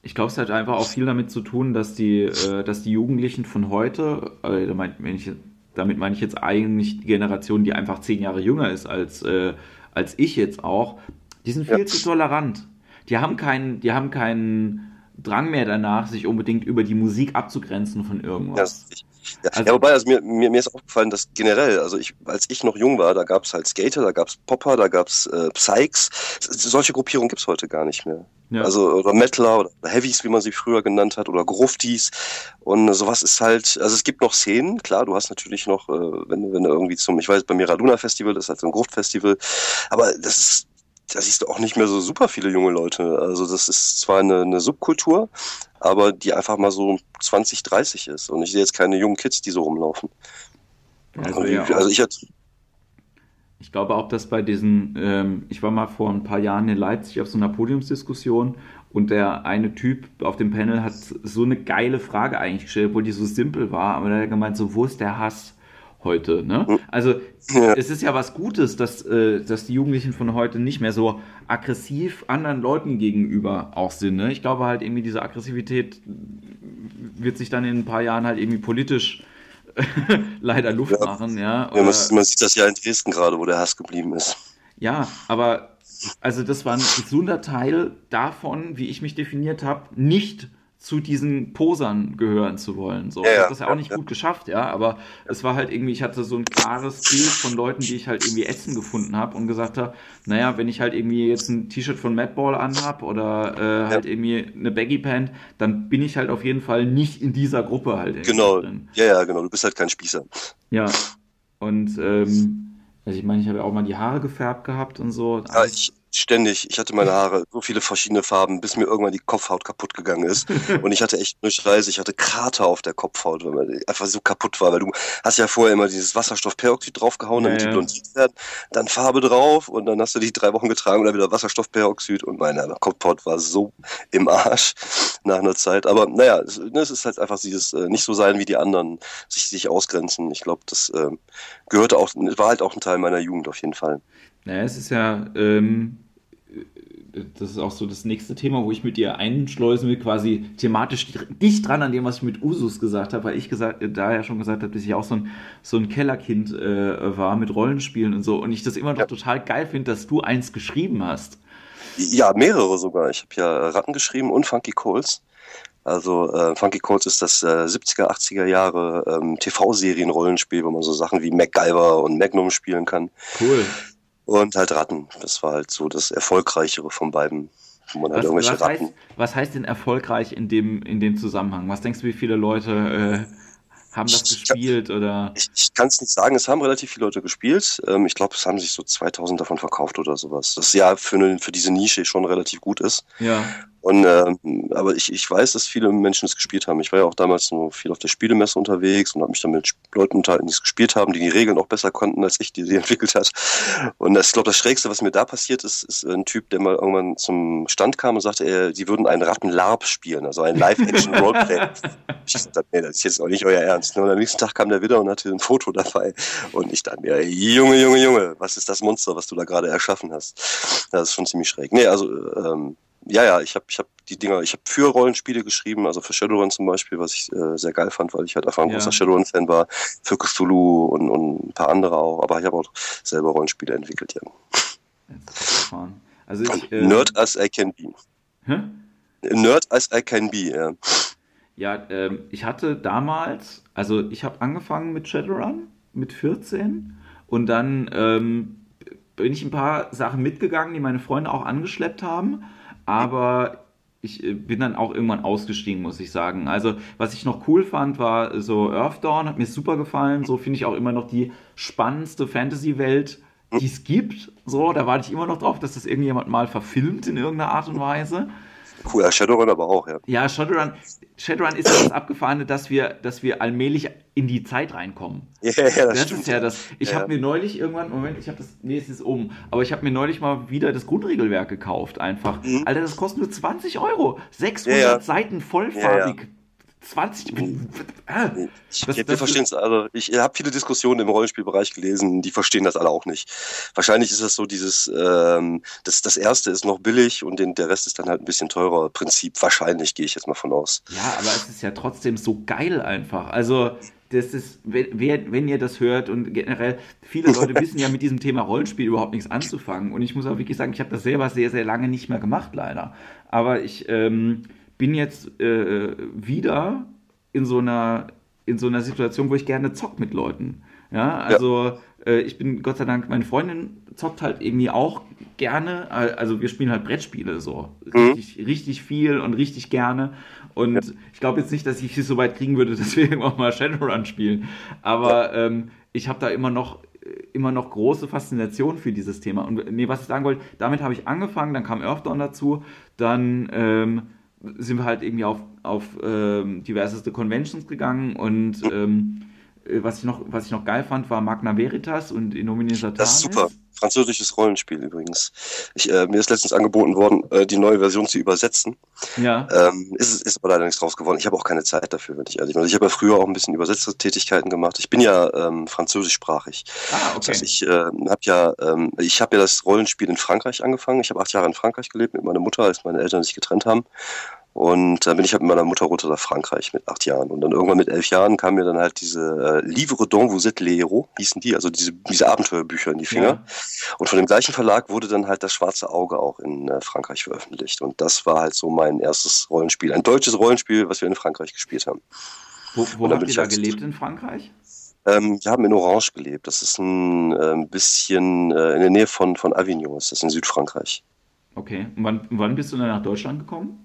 ich glaub, es hat einfach auch viel damit zu tun, dass die, äh, dass die Jugendlichen von heute, äh, da mein- wenn ich, damit meine ich jetzt eigentlich die Generation, die einfach zehn Jahre jünger ist als, äh, als ich jetzt auch, die sind viel Ja. zu tolerant. Die haben keinen, die haben keinen Drang mehr danach, sich unbedingt über die Musik abzugrenzen von Ja, irgendwas. ich, ja. Also- ja, wobei, also mir, mir, mir ist aufgefallen, dass generell, also ich, als ich noch jung war, da gab's halt Skater, da gab's Popper, da gab's äh, Psychs. Solche Gruppierungen gibt's heute gar nicht mehr. Ja. Also oder Metaler oder Heavies, wie man sie früher genannt hat, oder Gruftis. Und sowas ist halt, also es gibt noch Szenen, klar, du hast natürlich noch, äh, wenn, du- wenn du irgendwie zum, ich weiß, beim Miraduna Festival, das ist halt so ein Gruftfestival, aber das ist, da siehst du auch nicht mehr so super viele junge Leute. Also das ist zwar eine, eine Subkultur, aber die einfach mal so 20, 30 ist. Und ich sehe jetzt keine jungen Kids, die so rumlaufen. Also, ja, also ich hatte, Ich glaube auch, dass bei diesen, ähm, ich war mal vor ein paar Jahren in Leipzig auf so einer Podiumsdiskussion und der eine Typ auf dem Panel hat so eine geile Frage eigentlich gestellt, obwohl die so simpel war, aber der hat gemeint, so, wo ist der Hass heute? Ne? Also Ja. es ist ja was Gutes, dass, äh, dass die Jugendlichen von heute nicht mehr so aggressiv anderen Leuten gegenüber auch sind. Ne? Ich glaube halt irgendwie diese Aggressivität wird sich dann in ein paar Jahren halt irgendwie politisch <laughs> leider Luft Ja. machen, ja. ja, man, man sieht das ja in Dresden gerade, wo der Hass geblieben ist. ja, aber also das war ein gesunder Teil davon, wie ich mich definiert habe, nicht zu diesen Posern gehören zu wollen. So. Ja, ich habe das ja auch nicht ja. gut geschafft, ja, aber es war halt irgendwie, ich hatte so ein klares Bild von Leuten, die ich halt irgendwie ätzend gefunden habe und gesagt habe, naja, wenn ich halt irgendwie jetzt ein T-Shirt von Madball anhab oder äh, halt irgendwie eine Baggy Pant, dann bin ich halt auf jeden Fall nicht in dieser Gruppe halt Genau. drin. Ja, ja, genau. Du bist halt kein Spießer. Ja. Und ähm, also ich meine, ich habe ja auch mal die Haare gefärbt gehabt und so. Ja, ich ständig. Ich hatte meine <laughs> Haare so viele verschiedene Farben, bis mir irgendwann die Kopfhaut kaputt gegangen ist. <laughs> Und ich hatte echt eine Scheiße. Ich hatte Krater auf der Kopfhaut, weil man einfach so kaputt war. Weil du hast ja vorher immer dieses Wasserstoffperoxid draufgehauen, damit Ja, die ja. blondiert werden. Dann Farbe drauf und dann hast du die drei Wochen getragen und dann wieder Wasserstoffperoxid. Und meine Kopfhaut war so im Arsch <laughs> nach einer Zeit. Aber naja, es, ne, es ist halt einfach dieses äh, nicht so sein wie die anderen, sich, sich ausgrenzen. Ich glaube, das äh, gehörte auch, war halt auch ein Teil meiner Jugend auf jeden Fall. Naja, es ist ja, ähm, das ist auch so das nächste Thema, wo ich mit dir einschleusen will, quasi thematisch dicht dran an dem, was ich mit Usus gesagt habe, weil ich gesagt, äh, da ja schon gesagt habe, dass ich auch so ein, so ein Kellerkind äh, war mit Rollenspielen und so und ich das immer noch Ja. total geil finde, dass du eins geschrieben hast. Ja, mehrere sogar. Ich habe ja Ratten geschrieben und Funky Coles. Also äh, Funky Codes ist das äh, 70er, 80er Jahre ähm, TV-Serien-Rollenspiel, wo man so Sachen wie MacGyver und Magnum spielen kann. Cool. Und halt Ratten. Das war halt so das Erfolgreichere von beiden. Wo man halt Was, irgendwelche was, Ratten. heißt, was heißt denn erfolgreich in dem, in dem Zusammenhang? Was denkst du, wie viele Leute äh, haben das Ich- gespielt oder? Ich, ich kann es nicht sagen, es haben relativ viele Leute gespielt. Ähm, ich glaube, es haben sich so 2000 davon verkauft oder sowas. Das ja für, eine, für diese Nische schon relativ gut ist. Ja, Und ähm, aber ich, ich weiß, dass viele Menschen es gespielt haben. Ich war ja auch damals nur viel auf der Spielemesse unterwegs und habe mich dann mit Leuten unterhalten, die es gespielt haben, die die Regeln auch besser konnten als ich, die sie <laughs> entwickelt hat. Und das, ich glaube, das Schrägste, was mir da passiert ist, ist ein Typ, der mal irgendwann zum Stand kam und sagte, er, sie würden einen Ratten-LARP spielen, also ein Live-Action-Roleplay. <laughs> ich dachte, nee, das ist jetzt auch nicht euer Ernst. Und am nächsten Tag kam der wieder und hatte ein Foto dabei. Und ich dachte mir, Junge, Junge, Junge, was ist das Monster, was du da gerade erschaffen hast? Das ist schon ziemlich schräg. Nee, also ähm, ja, ja, ich habe ich hab die Dinger, ich habe für Rollenspiele geschrieben, also für Shadowrun zum Beispiel, was ich äh, sehr geil fand, weil ich halt einfach ein Ja. großer Shadowrun-Fan war, für Cthulhu und, und ein paar andere auch, aber ich habe auch selber Rollenspiele entwickelt, ja. Also ich, äh, Nerd as I can be. Hä? Nerd as I can be, ja. Ja, ähm, ich hatte damals, also ich habe angefangen mit Shadowrun mit 14 und dann ähm, bin ich ein paar Sachen mitgegangen, die meine Freunde auch angeschleppt haben, aber ich äh, bin dann auch irgendwann ausgestiegen, muss ich sagen. Also, was ich noch cool fand, war so Earthdawn, hat mir super gefallen. So finde ich auch immer noch die spannendste Fantasy-Welt, die es gibt. So, da warte ich immer noch drauf, dass das irgendjemand mal verfilmt in irgendeiner Art und Weise. Cool, ja, Shadowrun aber auch, ja. Ja, Shadowrun, Shadowrun ist ja das Abgefahrene, dass wir, dass wir allmählich in die Zeit reinkommen. Ja, ja, das, Das, stimmt. ist ja das. Ich Ja. habe mir neulich irgendwann, Moment, ich habe das, nee, es ist um, aber ich habe mir neulich mal wieder das Grundregelwerk gekauft, einfach. Mhm. Alter, das kostet nur 20 Euro. 600 Ja. Seiten vollfarbig. 20. Ah, Ich, Das- wir das verstehen es, also ich habe viele Diskussionen im Rollenspielbereich gelesen, die verstehen das alle auch nicht. Wahrscheinlich ist das so dieses, ähm, das, das erste ist noch billig und den, der Rest ist dann halt ein bisschen teurer. Prinzip, wahrscheinlich gehe ich jetzt mal von aus. Ja, aber es ist ja trotzdem so geil einfach. Also, das ist, wenn, wenn ihr das hört und generell, viele Leute <laughs> wissen ja mit diesem Thema Rollenspiel überhaupt nichts anzufangen. Und ich muss auch wirklich sagen, ich habe das selber sehr, sehr lange nicht mehr gemacht, leider. Aber ich ähm, bin jetzt äh, wieder in so einer in so einer Situation, wo ich gerne zock mit Leuten. Ja, also äh, ich bin Gott sei Dank, meine Freundin zockt halt irgendwie auch gerne. Also wir spielen halt Brettspiele so richtig, richtig viel und richtig gerne. Und ich glaube jetzt nicht, dass ich es so weit kriegen würde, <laughs> dass wir irgendwann mal Shadowrun spielen. Aber ähm, ich habe da immer noch immer noch große Faszination für dieses Thema. Und nee, was ich sagen wollte, damit habe ich angefangen, dann kam Earthdawn dazu, dann ähm, sind wir halt irgendwie auf, auf ähm, diverseste Conventions gegangen und ähm, äh, was, ich noch, was ich noch geil fand, war Magna Veritas und Innomine Satanis. Das ist super. Französisches Rollenspiel übrigens. Ich, äh, mir ist letztens angeboten worden, äh, die neue Version zu übersetzen. Ja, Ähm, ist, ist aber leider nichts draus geworden. Ich habe auch keine Zeit dafür, wenn ich ehrlich bin. Also ich habe ja früher auch ein bisschen Übersetzertätigkeiten gemacht. Ich bin ja ähm, französischsprachig. ah, Das heißt, okay. ich äh, habe ja, ähm, ich habe ja das Rollenspiel in Frankreich angefangen. Ich habe acht Jahre in Frankreich gelebt mit meiner Mutter, als meine Eltern sich getrennt haben. Und dann bin ich halt mit meiner Mutter runter nach Frankreich mit acht Jahren. Und dann irgendwann mit elf Jahren kam mir dann halt diese äh, Livre dont vous êtes les héros, hießen die, also diese, diese Abenteuerbücher in die Finger. Ja. Und von dem gleichen Verlag wurde dann halt das Schwarze Auge auch in äh, Frankreich veröffentlicht. Und das war halt so mein erstes Rollenspiel. Ein deutsches Rollenspiel, was wir in Frankreich gespielt haben. Wo, wo habt ihr da halt- gelebt in Frankreich? Ähm, wir haben in Orange gelebt. Das ist ein ähm, bisschen äh, in der Nähe von, von Avignon, ist das in Südfrankreich. Okay. Und wann, wann bist du dann nach Deutschland gekommen?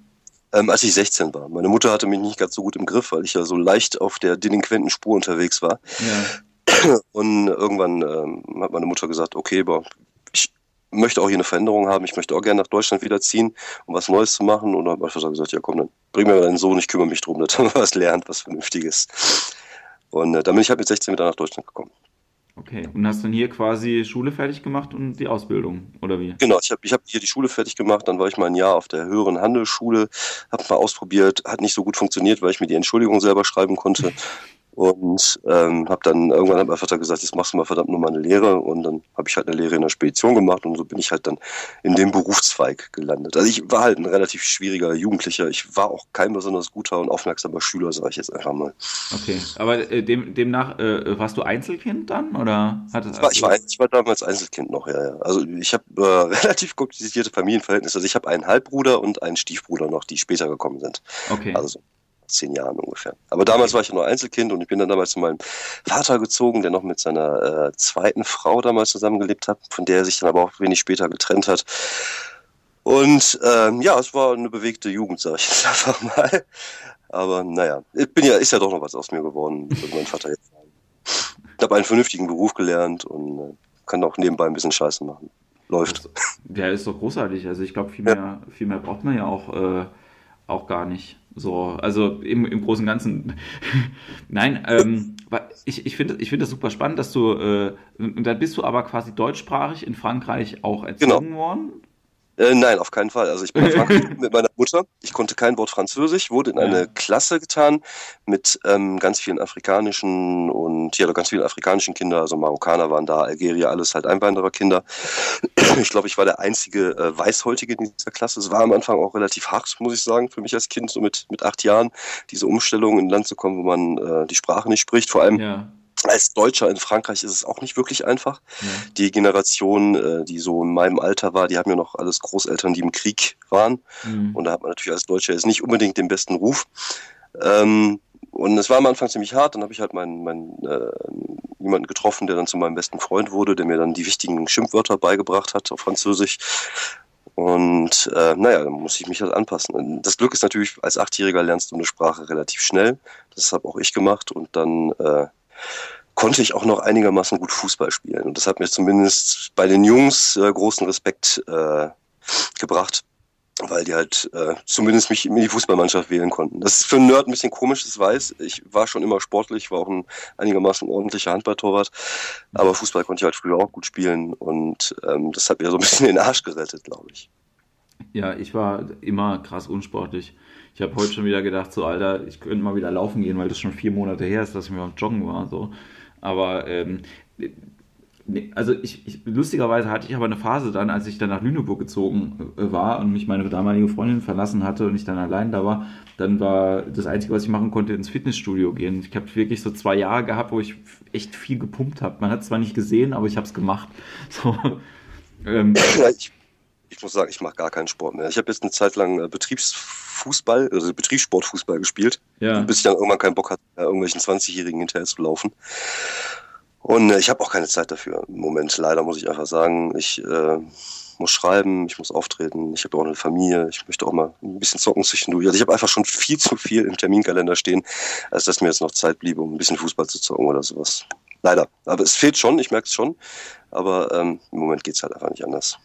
Ähm, als ich 16 war. Meine Mutter hatte mich nicht ganz so gut im Griff, weil ich ja so leicht auf der delinquenten Spur unterwegs war. Ja. <clears throat> Und irgendwann ähm, hat meine Mutter gesagt, okay, aber ich möchte auch hier eine Veränderung haben. Ich möchte auch gerne nach Deutschland wiederziehen, um was Neues zu machen. Und dann hat Vater gesagt, ja komm, dann bring mir deinen Sohn, ich kümmere mich drum, <laughs> dass er was lernt, was Vernünftiges. Und äh, dann bin ich halt mit 16 wieder nach Deutschland gekommen. Okay. Und hast dann hier quasi Schule fertig gemacht und die Ausbildung, oder wie? Genau, ich habe ich hab hier die Schule fertig gemacht, dann war ich mal ein Jahr auf der höheren Handelsschule, habe mal ausprobiert, hat nicht so gut funktioniert, weil ich mir die Entschuldigung selber schreiben konnte. Und ähm, habe dann irgendwann hat mein Vater gesagt, jetzt machst du mal verdammt nur mal eine Lehre. Und dann habe ich halt eine Lehre in der Spedition gemacht und so bin ich halt dann in dem Berufszweig gelandet. Also ich war halt ein relativ schwieriger Jugendlicher. Ich war auch kein besonders guter und aufmerksamer Schüler, sage ich jetzt einfach mal. Okay, aber äh, dem, demnach äh, warst du Einzelkind dann oder hattest ich war, ich war, ich war damals Einzelkind noch, ja. ja. Also ich habe äh, <laughs> relativ komplizierte Familienverhältnisse. Also ich habe einen Halbbruder und einen Stiefbruder noch, die später gekommen sind. Okay. Also zehn Jahren ungefähr. Aber damals war ich nur Einzelkind und ich bin dann damals zu meinem Vater gezogen, der noch mit seiner äh, zweiten Frau damals zusammengelebt hat, von der er sich dann aber auch wenig später getrennt hat. Und ähm, ja, es war eine bewegte Jugend, sage ich <laughs> jetzt einfach mal. Aber naja, ich bin ja, ist ja doch noch was aus mir geworden, würde mein Vater jetzt sagen. Ich habe einen vernünftigen Beruf gelernt und äh, kann auch nebenbei ein bisschen Scheiße machen. Läuft. Ja, ist doch großartig. Also ich glaube, viel mehr, ja. viel mehr braucht man ja auch, äh, auch gar nicht. So, also im, im Großen und Ganzen. <laughs> Nein, ähm, ich, ich finde ich find das super spannend, dass du, äh, dann bist du aber quasi deutschsprachig in Frankreich auch erzogen genau. worden. Äh, nein, auf keinen Fall. Also ich bin <laughs> mit meiner Mutter. Ich konnte kein Wort Französisch, wurde in ja. eine Klasse getan mit ähm, ganz vielen afrikanischen und ja, ganz vielen afrikanischen Kindern. Also Marokkaner waren da, Algerier, alles halt Einwandererkinder. <clears throat> Ich glaube, ich war der einzige äh, Weißhäutige in dieser Klasse. Es war am Anfang auch relativ hart, muss ich sagen, für mich als Kind, so mit, mit acht Jahren, diese Umstellung in ein Land zu kommen, wo man äh, die Sprache nicht spricht. Vor allem ja als Deutscher in Frankreich ist es auch nicht wirklich einfach. Ja. Die Generation, äh, die so in meinem Alter war, die haben ja noch alles Großeltern, die im Krieg waren. Mhm. Und da hat man natürlich als Deutscher jetzt nicht unbedingt den besten Ruf. Ähm, und es war am Anfang ziemlich hart. Dann habe ich halt meinen, meinen äh, jemanden getroffen, der dann zu meinem besten Freund wurde, der mir dann die wichtigen Schimpfwörter beigebracht hat auf Französisch. Und äh, naja, dann muss ich mich halt anpassen. Das Glück ist natürlich, als Achtjähriger lernst du eine Sprache relativ schnell. Das habe auch ich gemacht. Und dann äh, konnte ich auch noch einigermaßen gut Fußball spielen. Und das hat mir zumindest bei den Jungs äh, großen Respekt äh, gebracht, weil die halt äh, zumindest mich in die Fußballmannschaft wählen konnten. Das ist für einen Nerd ein bisschen komisch, das weiß. Ich war schon immer sportlich, war auch ein einigermaßen ordentlicher Handballtorwart, aber Fußball konnte ich halt früher auch gut spielen und ähm, das hat mir so ein bisschen den Arsch gerettet, glaube ich. Ja, ich war immer krass unsportlich. Ich habe heute schon wieder gedacht, so Alter, ich könnte mal wieder laufen gehen, weil das schon vier Monate her ist, dass ich mir beim Joggen war. So. Aber ähm, also ich, ich, lustigerweise hatte ich aber eine Phase dann, als ich dann nach Lüneburg gezogen äh, war und mich meine damalige Freundin verlassen hatte und ich dann allein da war, dann war das Einzige, was ich machen konnte, ins Fitnessstudio gehen. Ich habe wirklich so zwei Jahre gehabt, wo ich echt viel gepumpt habe. Man hat es zwar nicht gesehen, aber ich habe es gemacht. <laughs> So, ähm, ich, muss sagen, ich mache gar keinen Sport mehr. Ich habe jetzt eine Zeit lang äh, Betriebsfußball, also Betriebssportfußball gespielt, ja. bis ich dann irgendwann keinen Bock hatte, irgendwelchen 20-Jährigen hinterher zu laufen. Und äh, ich habe auch keine Zeit dafür im Moment. Leider muss ich einfach sagen, ich äh, muss schreiben, ich muss auftreten, ich habe auch eine Familie, ich möchte auch mal ein bisschen zocken zwischendurch. Also ich habe einfach schon viel zu viel im Terminkalender stehen, als dass mir jetzt noch Zeit blieb, um ein bisschen Fußball zu zocken oder sowas. Leider. Aber es fehlt schon, ich merke es schon. Aber ähm, im Moment geht es halt einfach nicht anders.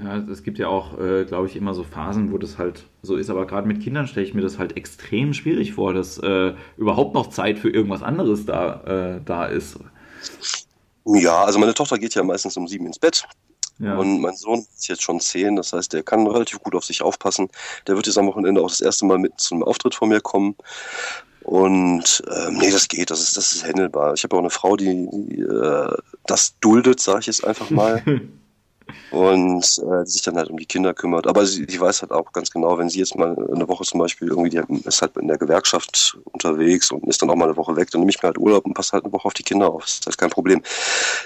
Ja, es gibt ja auch, äh, glaube ich, immer so Phasen, wo das halt so ist. Aber gerade mit Kindern stelle ich mir das halt extrem schwierig vor, dass äh, überhaupt noch Zeit für irgendwas anderes da, äh, da ist. Ja, also meine Tochter geht ja meistens um sieben ins Bett. Ja. Und mein Sohn ist jetzt schon zehn, das heißt, der kann relativ gut auf sich aufpassen. Der wird jetzt am Wochenende auch das erste Mal mit zu einem Auftritt von mir kommen. Und ähm, nee, das geht, das ist, das ist händelbar. Ich habe auch eine Frau, die, die äh, das duldet, sage ich jetzt einfach mal. <laughs> und äh, sich dann halt um die Kinder kümmert. Aber sie, sie weiß halt auch ganz genau, wenn sie jetzt mal eine Woche zum Beispiel irgendwie, die ist halt in der Gewerkschaft unterwegs und ist dann auch mal eine Woche weg, dann nehme ich mir halt Urlaub und passe halt eine Woche auf die Kinder auf. Das ist kein Problem.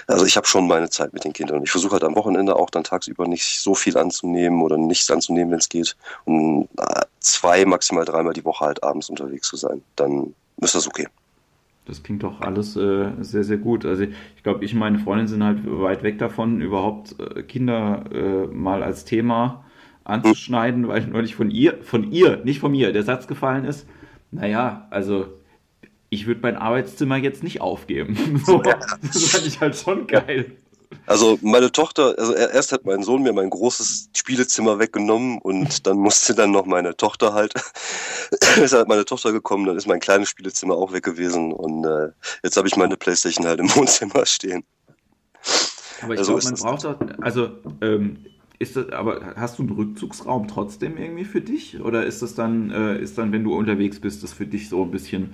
Also ich habe schon meine Zeit mit den Kindern. Ich versuche halt am Wochenende auch dann tagsüber nicht so viel anzunehmen oder nichts anzunehmen, wenn es geht. Und äh, zwei, maximal dreimal die Woche halt abends unterwegs zu sein. Dann ist das okay. Das klingt doch alles äh, sehr, sehr gut. Also ich glaube, ich und meine Freundin sind halt weit weg davon, überhaupt äh, Kinder äh, mal als Thema anzuschneiden, weil neulich von ihr, von ihr, nicht von mir, der Satz gefallen ist, naja, also ich würde mein Arbeitszimmer jetzt nicht aufgeben. <laughs> So, das fand ich halt schon geil. Also meine Tochter, also erst hat mein Sohn mir mein großes Spielezimmer weggenommen und dann musste dann noch meine Tochter halt, <laughs> ist halt meine Tochter gekommen, dann ist mein kleines Spielezimmer auch weg gewesen und äh, jetzt habe ich meine Playstation halt im <laughs> Wohnzimmer stehen. Aber ich also glaube, man braucht auch, also ähm, ist das, aber hast du einen Rückzugsraum trotzdem irgendwie für dich? Oder ist das dann, äh, ist dann, wenn du unterwegs bist, das für dich so ein bisschen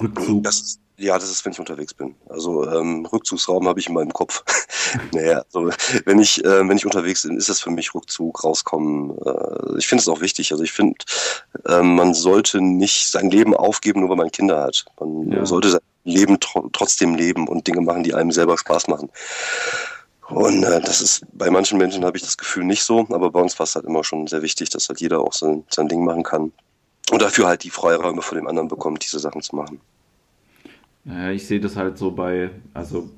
Rückzug? Das, Ja, das ist, wenn ich unterwegs bin. Also ähm, Rückzugsraum habe ich in meinem Kopf. <laughs> naja, also, wenn ich äh, wenn ich unterwegs bin, ist das für mich Rückzug, rauskommen. Äh, ich finde es auch wichtig. Also ich finde, äh, man sollte nicht sein Leben aufgeben, nur weil man Kinder hat. Man ja. sollte sein Leben tr trotzdem leben und Dinge machen, die einem selber Spaß machen. Und äh, das ist bei manchen Menschen habe ich das Gefühl nicht so, aber bei uns war es halt immer schon sehr wichtig, dass halt jeder auch sein, sein Ding machen kann und dafür halt die Freiräume von dem anderen bekommt, diese Sachen zu machen. Naja, ich sehe das halt so bei, also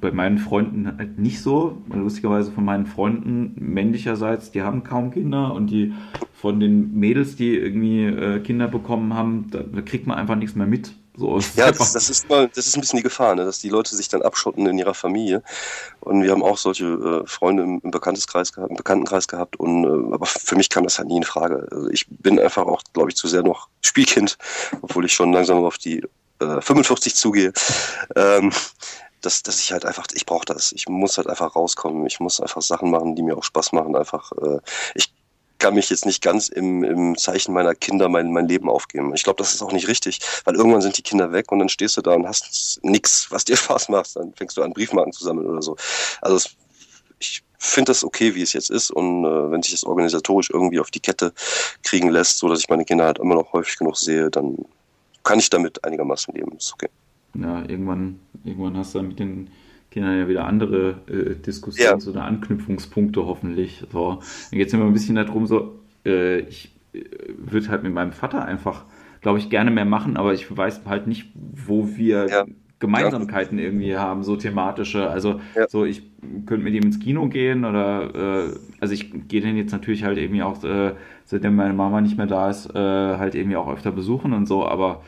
bei meinen Freunden halt nicht so. Lustigerweise von meinen Freunden männlicherseits, die haben kaum Kinder und die von den Mädels, die irgendwie äh, Kinder bekommen haben, da, da, kriegt man einfach nichts mehr mit. So, ja, das, das, ist mal, das ist ein bisschen die Gefahr, ne? dass die Leute sich dann abschotten in ihrer Familie. Und wir haben auch solche äh, Freunde im, im, Bekannteskreis gehabt, im Bekanntenkreis gehabt. Und äh, aber für mich kam das halt nie in Frage. Also ich bin einfach auch, glaube ich, zu sehr noch Spielkind, obwohl ich schon langsam auf die äh, 45 zugehe. Ähm, dass, dass ich halt einfach, ich brauche das. Ich muss halt einfach rauskommen. Ich muss einfach Sachen machen, die mir auch Spaß machen. Einfach, äh, ich kann mich jetzt nicht ganz im, im Zeichen meiner Kinder mein, mein Leben aufgeben. Ich glaube, das ist auch nicht richtig, weil irgendwann sind die Kinder weg und dann stehst du da und hast nichts, was dir <laughs> Spaß macht. Dann fängst du an, Briefmarken zu sammeln oder so. Also es, ich finde das okay, wie es jetzt ist und äh, wenn sich das organisatorisch irgendwie auf die Kette kriegen lässt, so dass ich meine Kinder halt immer noch häufig genug sehe, dann kann ich damit einigermaßen leben. Ist okay. Ja, irgendwann, irgendwann hast du mit den Kindern ja wieder andere äh, Diskussions- ja. oder Anknüpfungspunkte hoffentlich. So, dann geht es immer ein bisschen darum, so, äh, ich äh, würde halt mit meinem Vater einfach, glaube ich, gerne mehr machen, aber ich weiß halt nicht, wo wir ja. Gemeinsamkeiten ja. irgendwie haben, so thematische. Also so, ich könnte mit ihm ins Kino gehen oder äh, also ich gehe den jetzt natürlich halt irgendwie auch, äh, seitdem meine Mama nicht mehr da ist, äh, halt irgendwie auch öfter besuchen und so, aber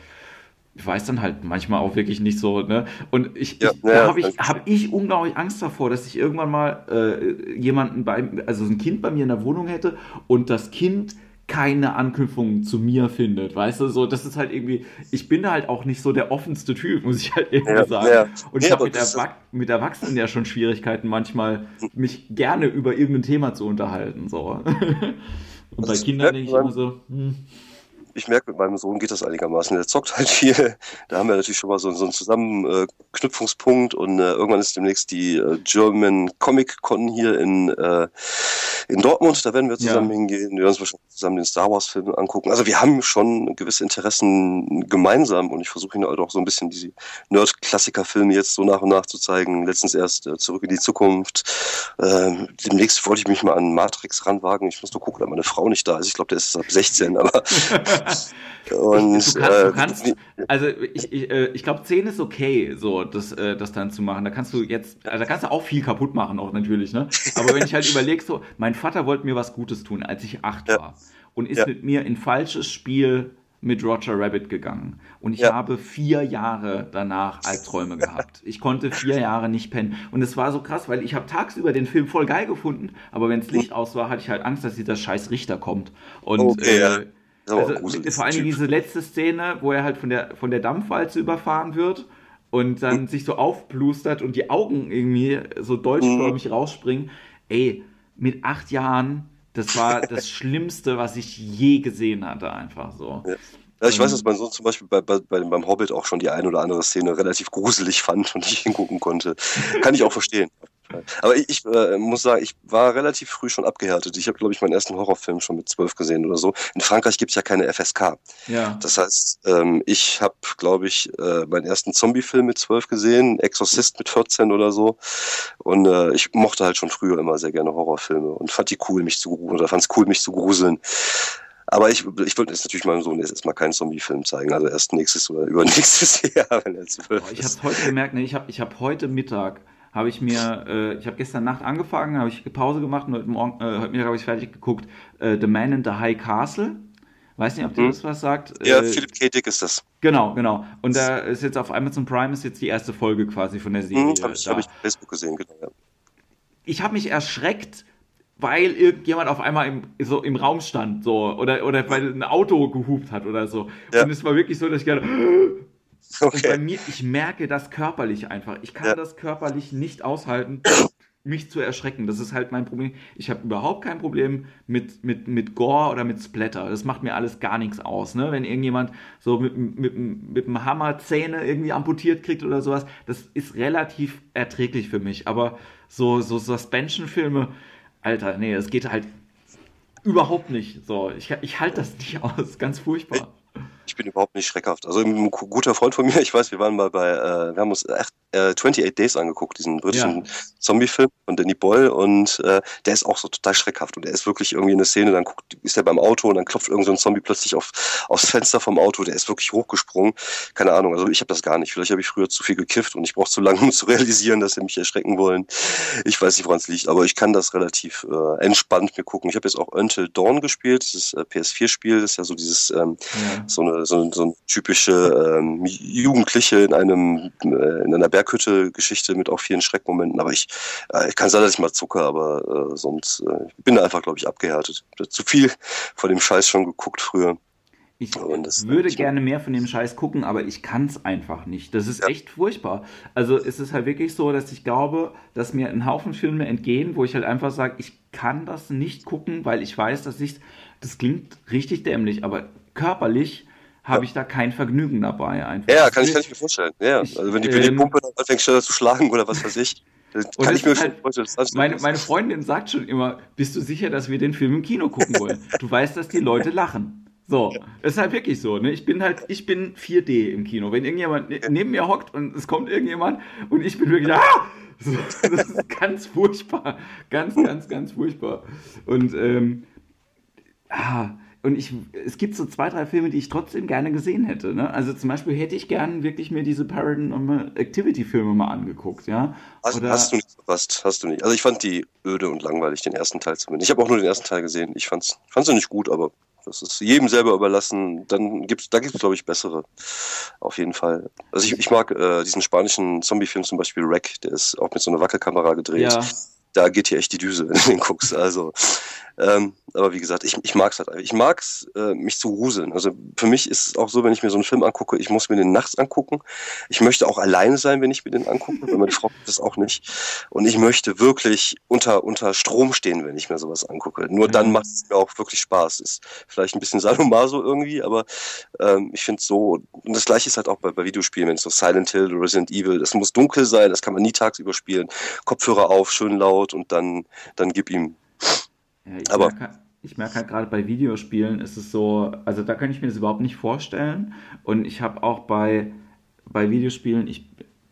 ich weiß dann halt manchmal auch wirklich nicht so, ne? Und ich, ja, ich, ja, da habe ich, hab ich unglaublich Angst davor, dass ich irgendwann mal äh, jemanden bei, also ein Kind bei mir in der Wohnung hätte und das Kind keine Anknüpfung zu mir findet, weißt du, so, das ist halt irgendwie, ich bin halt auch nicht so der offenste Typ, muss ich halt irgendwie ja, sagen. Und ich habe mit, Erwach mit Erwachsenen ja schon Schwierigkeiten manchmal, mich gerne über irgendein Thema zu unterhalten, so. <laughs> Und bei Kindern denke ich immer so, hm ich merke, mit meinem Sohn geht das einigermaßen. Der zockt halt viel. <laughs> Da haben wir natürlich schon mal so, so einen Zusammenknüpfungspunkt und äh, irgendwann ist demnächst die äh, German Comic Con hier in, äh, in Dortmund. Da werden wir zusammen ja. hingehen. Wir werden uns zusammen den Star Wars Film angucken. Also wir haben schon gewisse Interessen gemeinsam und ich versuche ihn halt auch so ein bisschen diese Nerd-Klassiker-Filme jetzt so nach und nach zu zeigen. Letztens erst äh, Zurück in die Zukunft. Ähm, demnächst wollte ich mich mal an Matrix ranwagen. Ich muss nur gucken, ob meine Frau nicht da ist. Ich glaube, der ist ab 16, aber <laughs> <laughs> Und, ich, du kannst, äh, du kannst also ich, ich, äh, ich glaube, 10 ist okay, so das, äh, das dann zu machen. Da kannst du jetzt, also da kannst du auch viel kaputt machen, auch natürlich, ne? Aber wenn ich halt <laughs> überlege, so, mein Vater wollte mir was Gutes tun, als ich acht ja. war und ist ja. mit mir in falsches Spiel mit Roger Rabbit gegangen. Und ich ja. habe vier Jahre danach Albträume gehabt. Ich konnte vier Jahre nicht pennen. Und es war so krass, weil ich habe tagsüber den Film voll geil gefunden, aber wenn das Licht aus war, hatte ich halt Angst, dass dieser scheiß Richter kommt. Und okay, äh, also, vor allem diese letzte Szene, wo er halt von der, von der Dampfwalze überfahren wird und dann mhm. sich so aufplustert und die Augen irgendwie so dolchförmig mhm. rausspringen. Ey, mit acht Jahren, das war <laughs> das Schlimmste, was ich je gesehen hatte, einfach so. Ja. Ja, ich weiß, dass mein Sohn zum Beispiel bei, bei, beim Hobbit auch schon die ein oder andere Szene relativ gruselig fand und nicht hingucken konnte. Kann ich auch verstehen. Aber ich, ich äh, muss sagen, ich war relativ früh schon abgehärtet. Ich habe, glaube ich, meinen ersten Horrorfilm schon mit zwölf gesehen oder so. In Frankreich gibt es ja keine FSK. Ja. Das heißt, ähm, ich habe, glaube ich, äh, meinen ersten Zombie-Film mit zwölf gesehen, Exorcist mit 14 oder so. Und äh, ich mochte halt schon früher immer sehr gerne Horrorfilme und fand die cool, mich zu oder fand es cool, mich zu gruseln. Aber ich, ich würde jetzt natürlich meinem Sohn jetzt erstmal keinen Zombie-Film zeigen, also erst nächstes oder übernächstes <laughs> Jahr, wenn er zwölf ist. Ich habe heute gemerkt, ne, ich habe ich hab heute Mittag habe ich mir, äh, ich habe gestern Nacht angefangen, habe ich Pause gemacht und heute, Morgen, äh, heute Mittag habe ich fertig geguckt, äh, The Man in the High Castle. Weiß nicht, ob dir mhm. das was sagt. Ja, äh, Philipp K. Dick ist das. Genau, genau. Und da ist jetzt auf Amazon Prime ist jetzt die erste Folge quasi von der Serie. Mhm, habe ich, hab ich Facebook gesehen, genau. Ja. Ich habe mich erschreckt, weil irgendjemand auf einmal im, so im Raum stand, so, oder, oder weil ein Auto gehupt hat oder so. Ja. Und es war wirklich so, dass ich gerade, Okay. Und bei mir, ich merke das körperlich einfach. Ich kann ja. das körperlich nicht aushalten, mich zu erschrecken. Das ist halt mein Problem. Ich habe überhaupt kein Problem mit, mit, mit Gore oder mit Splatter. Das macht mir alles gar nichts aus. Ne? Wenn irgendjemand so mit, mit, mit einem Hammer Zähne irgendwie amputiert kriegt oder sowas, das ist relativ erträglich für mich. Aber so, so Suspension-Filme, Alter, nee, es geht halt überhaupt nicht. So, ich, ich halte das nicht aus. Ganz furchtbar. Ich bin überhaupt nicht schreckhaft. Also ein guter Freund von mir, <laughs> ich weiß, wir waren mal bei, äh, wir haben uns echt, äh, 28 Days angeguckt, diesen britischen ja. Zombie-Film von Danny Boyle und äh, der ist auch so total schreckhaft und er ist wirklich irgendwie in der Szene, dann guckt, ist er beim Auto und dann klopft irgend so ein Zombie plötzlich auf, aufs Fenster vom Auto, der ist wirklich hochgesprungen. Keine Ahnung, also ich habe das gar nicht. Vielleicht habe ich früher zu viel gekifft und ich brauche zu lange, um zu realisieren, dass sie mich erschrecken wollen. Ich weiß nicht, woran es liegt, aber ich kann das relativ äh, entspannt mir gucken. Ich habe jetzt auch Until Dawn gespielt, das ist äh, PS4-Spiel, das ist ja so dieses, ähm, ja. so eine so, so eine typische ähm, Jugendliche in einem äh, in einer Berghütte-Geschichte mit auch vielen Schreckmomenten. Aber ich, äh, ich kann sagen, dass ich mal zucke, aber äh, sonst äh, ich bin da einfach, glaube ich, abgehärtet. Ich habe zu viel von dem Scheiß schon geguckt früher. Ich würde gerne mehr von dem Scheiß gucken, aber ich kann es einfach nicht. Das ist ja. echt furchtbar. Also es ist halt wirklich so, dass ich glaube, dass mir ein Haufen Filme entgehen, wo ich halt einfach sage, ich kann das nicht gucken, weil ich weiß, dass ich, das klingt richtig dämlich, aber körperlich habe ich da kein Vergnügen dabei. Einfach. Ja, kann ich, kann ich mir vorstellen. Ja, also wenn die, wenn die Pumpe dann anfängt schneller zu schlagen oder was weiß ich. Kann ich mir halt, vorstellen. Meine, meine Freundin sagt schon immer, bist du sicher, dass wir den Film im Kino gucken wollen? Du weißt, dass die Leute lachen. So, ist halt wirklich so. Ne? Ich bin halt, ich bin 4D im Kino. Wenn irgendjemand ne, neben mir hockt und es kommt irgendjemand und ich bin wirklich, ah! So, das ist ganz furchtbar. Ganz, ganz, ganz furchtbar. Und ähm, ah, und ich, es gibt so zwei, drei Filme, die ich trotzdem gerne gesehen hätte. Ne? Also zum Beispiel hätte ich gern wirklich mir diese Paranormal Activity-Filme mal angeguckt, ja. Hast, Oder, hast du nicht verpasst, hast du nicht. Also ich fand die öde und langweilig, den ersten Teil zumindest. Ich habe auch nur den ersten Teil gesehen. Ich fand's, fand's nicht gut, aber das ist jedem selber überlassen. Dann gibt's, da gibt es, glaube ich, bessere. Auf jeden Fall. Also ich, ich mag äh, diesen spanischen Zombie-Film zum Beispiel Wreck, der ist auch mit so einer Wackelkamera gedreht. Ja. Da geht hier echt die Düse, wenn du den guckst. Also ähm, aber wie gesagt, ich, ich mag es halt. Ich mag es, äh, mich zu gruseln. Also für mich ist es auch so, wenn ich mir so einen Film angucke, ich muss mir den nachts angucken. Ich möchte auch alleine sein, wenn ich mir den angucke, weil meine <laughs> Frau das auch nicht. Und ich möchte wirklich unter, unter Strom stehen, wenn ich mir sowas angucke. Nur dann mhm. macht es mir auch wirklich Spaß. Ist vielleicht ein bisschen Sadomaso irgendwie, aber ähm, ich finde so, und das gleiche ist halt auch bei, bei Videospielen, wenn es so Silent Hill oder Resident Evil, das muss dunkel sein, das kann man nie tagsüber spielen. Kopfhörer auf, schön laut und dann, dann gib ihm ja, ich aber merke, ich merke halt gerade bei Videospielen ist es so, also da kann ich mir das überhaupt nicht vorstellen. Und ich habe auch bei, bei Videospielen, ich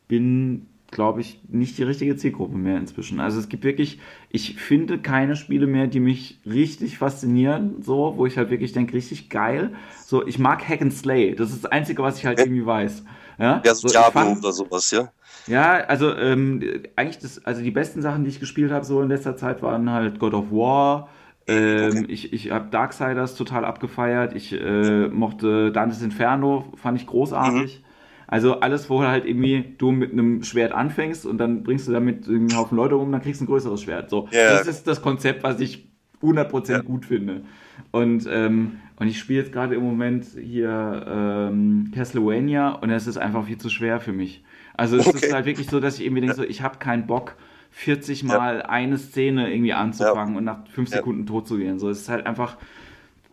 bin, glaube ich, nicht die richtige Zielgruppe mehr inzwischen. Also es gibt wirklich, ich finde keine Spiele mehr, die mich richtig faszinieren, so, wo ich halt wirklich denke, richtig geil. So, ich mag Hack and Slay. Das ist das Einzige, was ich halt irgendwie weiß. Ja, ja so, Diablo oder sowas, ja. Ja, also ähm, eigentlich das, also die besten Sachen, die ich gespielt habe so in letzter Zeit waren halt God of War. Ähm, okay. Ich, ich habe Darksiders total abgefeiert. Ich äh, mochte Dantes Inferno, fand ich großartig. Mhm. Also alles, wo halt irgendwie du mit einem Schwert anfängst und dann bringst du damit einen Haufen Leute um, dann kriegst du ein größeres Schwert. So, yeah. das ist das Konzept, was ich 100% ja. gut finde. Und, ähm, und ich spiele jetzt gerade im Moment hier ähm, Castlevania und es ist einfach viel zu schwer für mich. Also es okay. ist halt wirklich so, dass ich irgendwie denke, so, ich habe keinen Bock, 40 Mal ja. eine Szene irgendwie anzufangen ja. und nach fünf Sekunden tot zu gehen. So, es ist halt einfach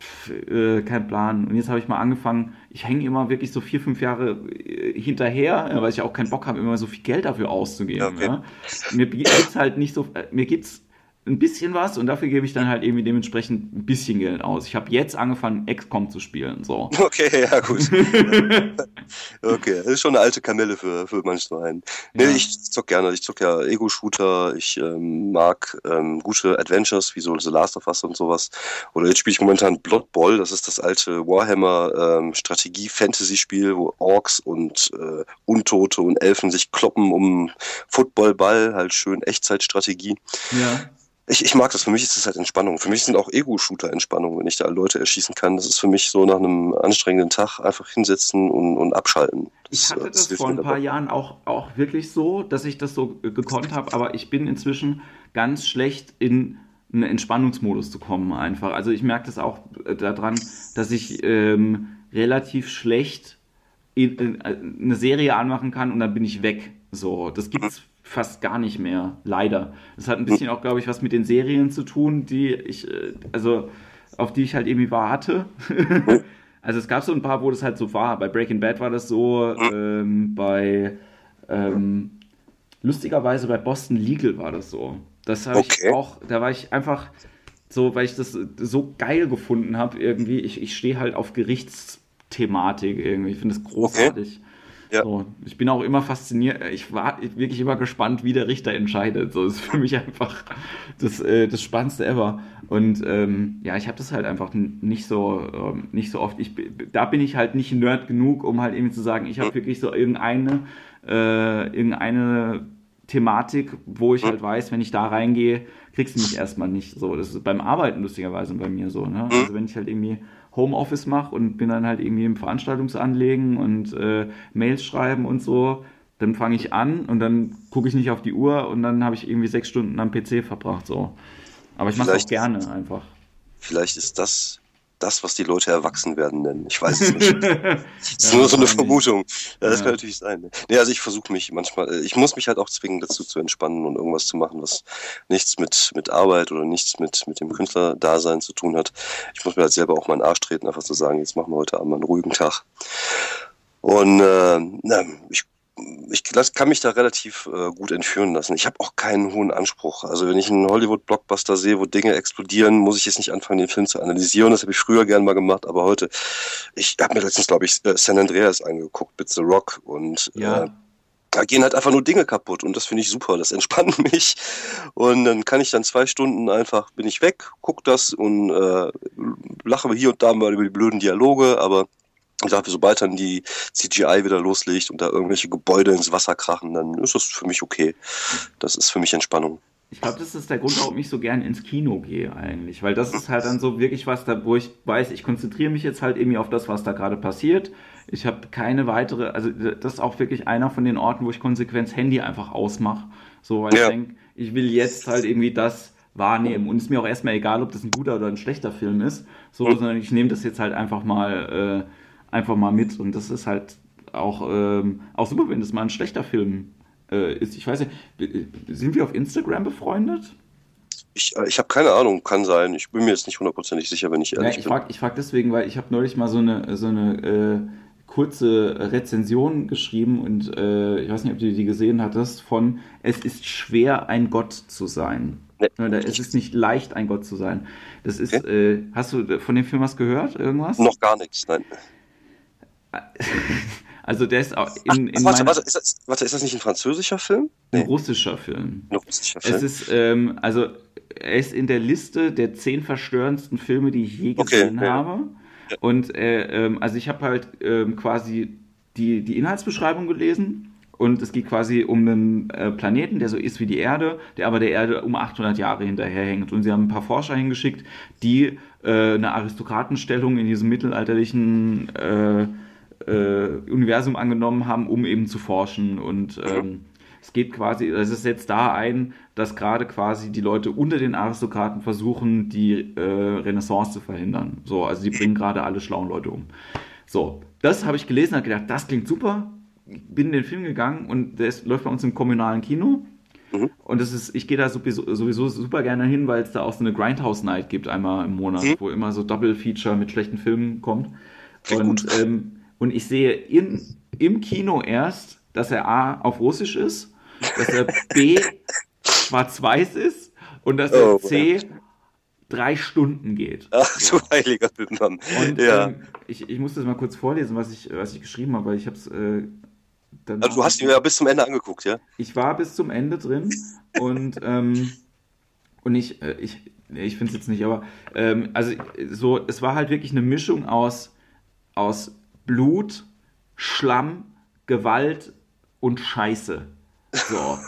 pff, äh, kein Plan. Und jetzt habe ich mal angefangen, ich hänge immer wirklich so vier, fünf Jahre äh, hinterher, weil ich auch keinen Bock habe, immer so viel Geld dafür auszugeben. Okay. Ja? Mir geht's halt nicht so, äh, mir geht's ein bisschen was und dafür gebe ich dann halt irgendwie dementsprechend ein bisschen Geld aus. Ich habe jetzt angefangen, XCOM zu spielen. So. <laughs> Okay, ja, gut. <laughs> okay, das ist schon eine alte Kamelle für, für manchmal einen. Nee, ja. ich zock gerne. Ich zock ja Ego-Shooter. Ich ähm, mag ähm, gute Adventures, wie so The Last of Us und sowas. Oder jetzt spiele ich momentan Blood Bowl. Das ist das alte Warhammer ähm, wo Orks und äh, Untote und Elfen sich kloppen um Footballball. Halt schön Echtzeitstrategie. Ja. Ich, ich mag das. Für mich ist das halt Entspannung. Für mich sind auch Ego-Shooter Entspannung, wenn ich da Leute erschießen kann. Das ist für mich so nach einem anstrengenden Tag einfach hinsetzen und, und abschalten. Das, ich hatte das, das vor ein paar Jahren auch, auch wirklich so, dass ich das so gekonnt habe, aber ich bin inzwischen ganz schlecht in einen Entspannungsmodus zu kommen einfach. Also ich merke das auch äh, daran, dass ich ähm, relativ schlecht äh, eine Serie anmachen kann und dann bin ich weg. So, das gibt's fast gar nicht mehr, leider. Das hat ein bisschen auch, glaube ich, was mit den Serien zu tun, die ich, äh, also auf die ich halt irgendwie warte. <laughs> also es gab so ein paar, wo das halt so war. Bei Breaking Bad war das so, ähm, bei ähm, lustigerweise bei Boston Legal war das so. Das habe okay. ich auch, da war ich einfach so, weil ich das so geil gefunden habe, irgendwie. Ich, ich stehe halt auf Gerichtsthematik irgendwie. Ich finde das großartig. Okay. Ja. So, ich bin auch immer fasziniert, ich war wirklich immer gespannt, wie der Richter entscheidet. So, das ist für mich einfach das, äh, das Spannendste ever. Und ähm, ja, ich habe das halt einfach nicht so, ähm, nicht so oft. Ich, da bin ich halt nicht Nerd genug, um halt irgendwie zu sagen, ich habe wirklich so irgendeine, äh, irgendeine Thematik, wo ich halt weiß, wenn ich da reingehe, kriegst du mich erstmal nicht so. Das ist beim Arbeiten lustigerweise bei mir so. Ne? Also wenn ich halt irgendwie Homeoffice mache und bin dann halt irgendwie im Veranstaltungsanlegen und äh, Mails schreiben und so, dann fange ich an und dann gucke ich nicht auf die Uhr und dann habe ich irgendwie sechs Stunden am PC verbracht. So. Aber ich mache es auch gerne einfach. Vielleicht ist das das, was die Leute erwachsen werden nennen. Ich weiß es nicht. <laughs> das ist ja, nur so eine Vermutung. Ja, das ja. kann natürlich sein. Nee, also ich versuche mich manchmal, äh, ich muss mich halt auch zwingen, dazu zu entspannen und irgendwas zu machen, was nichts mit, mit Arbeit oder nichts mit, mit dem Künstlerdasein zu tun hat. Ich muss mir halt selber auch mal einen Arsch treten, einfach zu sagen, jetzt machen wir heute Abend mal einen ruhigen Tag. Und äh, na, ich ich kann mich da relativ äh, gut entführen lassen. Ich habe auch keinen hohen Anspruch. Also wenn ich einen Hollywood-Blockbuster sehe, wo Dinge explodieren, muss ich jetzt nicht anfangen, den Film zu analysieren. Das habe ich früher gern mal gemacht, aber heute, ich habe mir letztens, glaube ich, äh, San Andreas angeguckt mit The Rock und ja. äh, da gehen halt einfach nur Dinge kaputt und das finde ich super. Das entspannt <laughs> mich und dann kann ich dann zwei Stunden einfach bin ich weg, guck das und äh, lache hier und da mal über die blöden Dialoge, aber ich sage, sobald dann die CGI wieder loslegt und da irgendwelche Gebäude ins Wasser krachen, dann ist das für mich okay. Das ist für mich Entspannung. Ich glaube, das ist der Grund, warum ich so gern ins Kino gehe eigentlich, weil das ist halt dann so wirklich was, da, wo ich weiß, ich konzentriere mich jetzt halt irgendwie auf das, was da gerade passiert. Ich habe keine weitere, also das ist auch wirklich einer von den Orten, wo ich konsequent Handy einfach ausmache. So, weil ja. ich denke, ich will jetzt halt irgendwie das wahrnehmen und es ist mir auch erstmal egal, ob das ein guter oder ein schlechter Film ist, so, mhm. sondern ich nehme das jetzt halt einfach mal äh, einfach mal mit. Und das ist halt auch, ähm, auch super, wenn das mal ein schlechter Film äh, ist. Ich weiß nicht, sind wir auf Instagram befreundet? Ich, äh, ich habe keine Ahnung, kann sein. Ich bin mir jetzt nicht hundertprozentig sicher, wenn ich ehrlich ja, ich bin. Frag, ich frage deswegen, weil ich habe neulich mal so eine, so eine äh, kurze Rezension geschrieben und äh, ich weiß nicht, ob du die gesehen hattest, von Es ist schwer, ein Gott zu sein. Nee, es ist nicht leicht, ein Gott zu sein. Das ist, okay. äh, hast du von dem Film was gehört? Irgendwas? Noch gar nichts, nein. <laughs> Also der ist auch in, in Ach, warte, warte, ist das, warte, ist das nicht ein französischer Film? Nee. Ein russischer Film. Ein russischer Film. Es ist, ähm, also er ist in der Liste der zehn verstörendsten Filme, die ich je gesehen okay, habe. Ja. Und äh, ähm, also ich habe halt ähm, quasi die, die Inhaltsbeschreibung gelesen und es geht quasi um einen äh, Planeten, der so ist wie die Erde, der aber der Erde um 800 Jahre hinterherhängt. Und sie haben ein paar Forscher hingeschickt, die äh, eine Aristokratenstellung in diesem mittelalterlichen äh, Universum angenommen haben, um eben zu forschen. Und ähm, es geht quasi, es ist jetzt da ein, dass gerade quasi die Leute unter den Aristokraten versuchen, die äh, Renaissance zu verhindern. So, also die bringen gerade alle schlauen Leute um. So, das habe ich gelesen und gedacht, das klingt super. Bin in den Film gegangen und der ist, läuft bei uns im kommunalen Kino. Mhm. Und das ist, ich gehe da sowieso, sowieso, super gerne hin, weil es da auch so eine Grindhouse Night gibt, einmal im Monat, mhm. wo immer so Double Feature mit schlechten Filmen kommt. Und ähm, und ich sehe in, im Kino erst, dass er A auf Russisch ist, dass er B schwarz-weiß ist und dass er oh, C drei Stunden geht. Ach du heiliger Mann. Und ja. ähm, ich, ich muss das mal kurz vorlesen, was ich, was ich geschrieben habe, weil ich habe es äh, dann. Also du hast ihn ja bis zum Ende angeguckt, ja? Ich war bis zum Ende drin und, ähm, und ich, äh, ich, ich finde es jetzt nicht, aber ähm, also so, es war halt wirklich eine Mischung aus, aus Blut, Schlamm, Gewalt und Scheiße. So.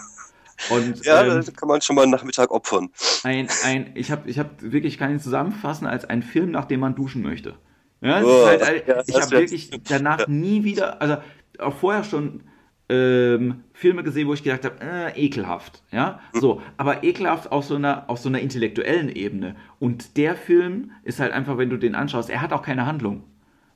Und, <laughs> ja, ähm, das kann man schon mal einen Nachmittag opfern. Ein, ein, ich habe ich hab wirklich, kann ihn zusammenfassen als ein Film, nach dem man duschen möchte. Ja, oh, halt, ja, ich habe wirklich danach ja. nie wieder, also auch vorher schon ähm, Filme gesehen, wo ich gedacht habe, äh, ekelhaft, ja, mhm. so, aber ekelhaft auf so einer auf so einer intellektuellen Ebene. Und der Film ist halt einfach, wenn du den anschaust, er hat auch keine Handlung.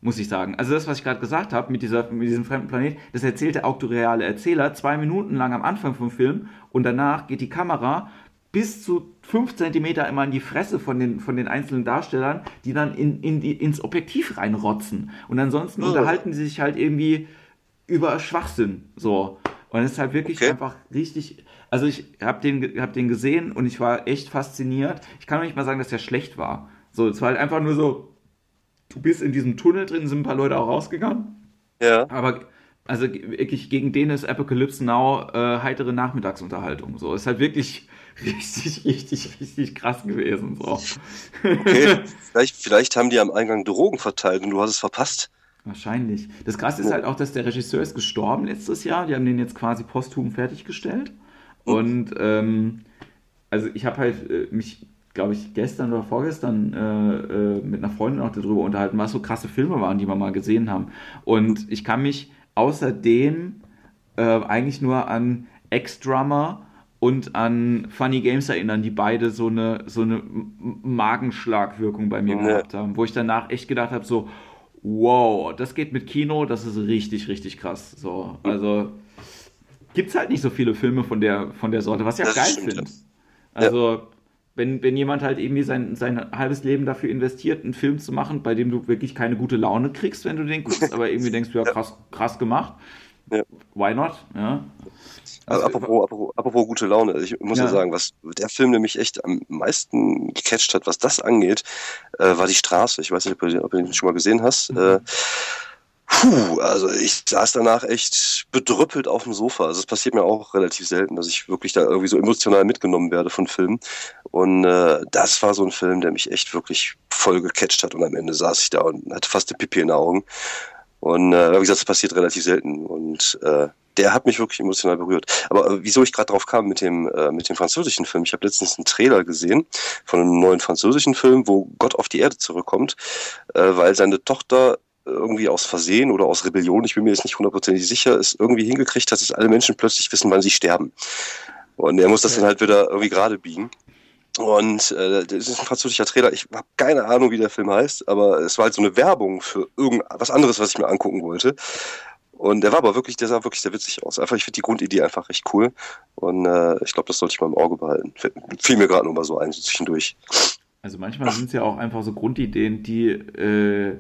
Muss ich sagen. Also das, was ich gerade gesagt habe mit, dieser, mit diesem fremden Planet, das erzählt der auktoriale Erzähler zwei Minuten lang am Anfang vom Film und danach geht die Kamera bis zu fünf Zentimeter immer in die Fresse von den, von den einzelnen Darstellern, die dann in, in die, ins Objektiv reinrotzen. Und ansonsten oh. unterhalten sie sich halt irgendwie über Schwachsinn. So. Und es ist halt wirklich okay. einfach richtig. Also ich habe den, hab den gesehen und ich war echt fasziniert. Ich kann auch nicht mal sagen, dass der schlecht war. So, es war halt einfach nur so, du bist in diesem Tunnel drin, sind ein paar Leute auch rausgegangen. Ja. Aber also wirklich gegen den ist Apocalypse Now äh, heitere Nachmittagsunterhaltung. So ist halt wirklich <laughs> richtig, richtig, richtig krass gewesen. So. Okay, <laughs> vielleicht, vielleicht haben die am Eingang Drogen verteilt und du hast es verpasst. Wahrscheinlich. Das Krasse ist halt auch, dass der Regisseur ist gestorben letztes Jahr. Die haben den jetzt quasi posthum fertiggestellt. Mhm. Und ähm, also ich habe halt äh, mich, glaube ich, gestern oder vorgestern äh, äh, mit einer Freundin auch darüber unterhalten, was so krasse Filme waren, die wir mal gesehen haben. Und ich kann mich außerdem äh, eigentlich nur an Ex-Drummer und an Funny Games erinnern, die beide so eine, so eine Magenschlagwirkung bei mir ja. gehabt haben, wo ich danach echt gedacht habe, so, wow, das geht mit Kino, das ist richtig, richtig krass. So, also gibt es halt nicht so viele Filme von der, von der Sorte, was ich auch geil finde. Also, ja. Wenn, wenn jemand halt irgendwie sein, sein halbes Leben dafür investiert, einen Film zu machen, bei dem du wirklich keine gute Laune kriegst, wenn du den guckst, aber irgendwie denkst du, ja, <laughs> krass, krass gemacht. Ja. Why not? Ja. Also, apropos, apropos, apropos, gute Laune, ich muss ja. ja. sagen, was der Film nämlich echt am meisten gecatcht hat, was das angeht, äh, war die Straße. Ich weiß nicht, ob du, ob du den schon mal gesehen hast. Mhm. Äh, puh, also ich saß danach echt bedrüppelt auf dem Sofa. Also es passiert mir auch relativ selten, dass ich wirklich da irgendwie so emotional mitgenommen werde von Filmen. Und äh, das war so ein Film, der mich echt wirklich voll gecatcht hat. Und am Ende saß ich da und hatte fast eine Pipi in den Augen. Und äh, wie gesagt, das passiert relativ selten. Und äh, der hat mich wirklich emotional berührt. Aber äh, wieso ich gerade drauf kam mit dem äh, mit dem französischen Film? Ich habe letztens einen Trailer gesehen von einem neuen französischen Film, wo Gott auf die Erde zurückkommt, äh, weil seine Tochter irgendwie aus Versehen oder aus Rebellion, ich bin mir jetzt nicht hundertprozentig sicher, ist irgendwie hingekriegt dass alle Menschen plötzlich wissen, wann sie sterben. Und er muss das dann halt wieder irgendwie gerade biegen. Und äh, das ist ein französischer Trailer. Ich habe keine Ahnung, wie der Film heißt, aber es war halt so eine Werbung für irgendwas anderes, was ich mir angucken wollte. Und der war aber wirklich, der sah wirklich sehr witzig aus. Einfach, ich finde die Grundidee einfach recht cool. Und äh, ich glaube, das sollte ich mal im Auge behalten. Fiel mir gerade nur mal so ein, so zwischendurch. Also manchmal sind es ja auch einfach so Grundideen, die, äh,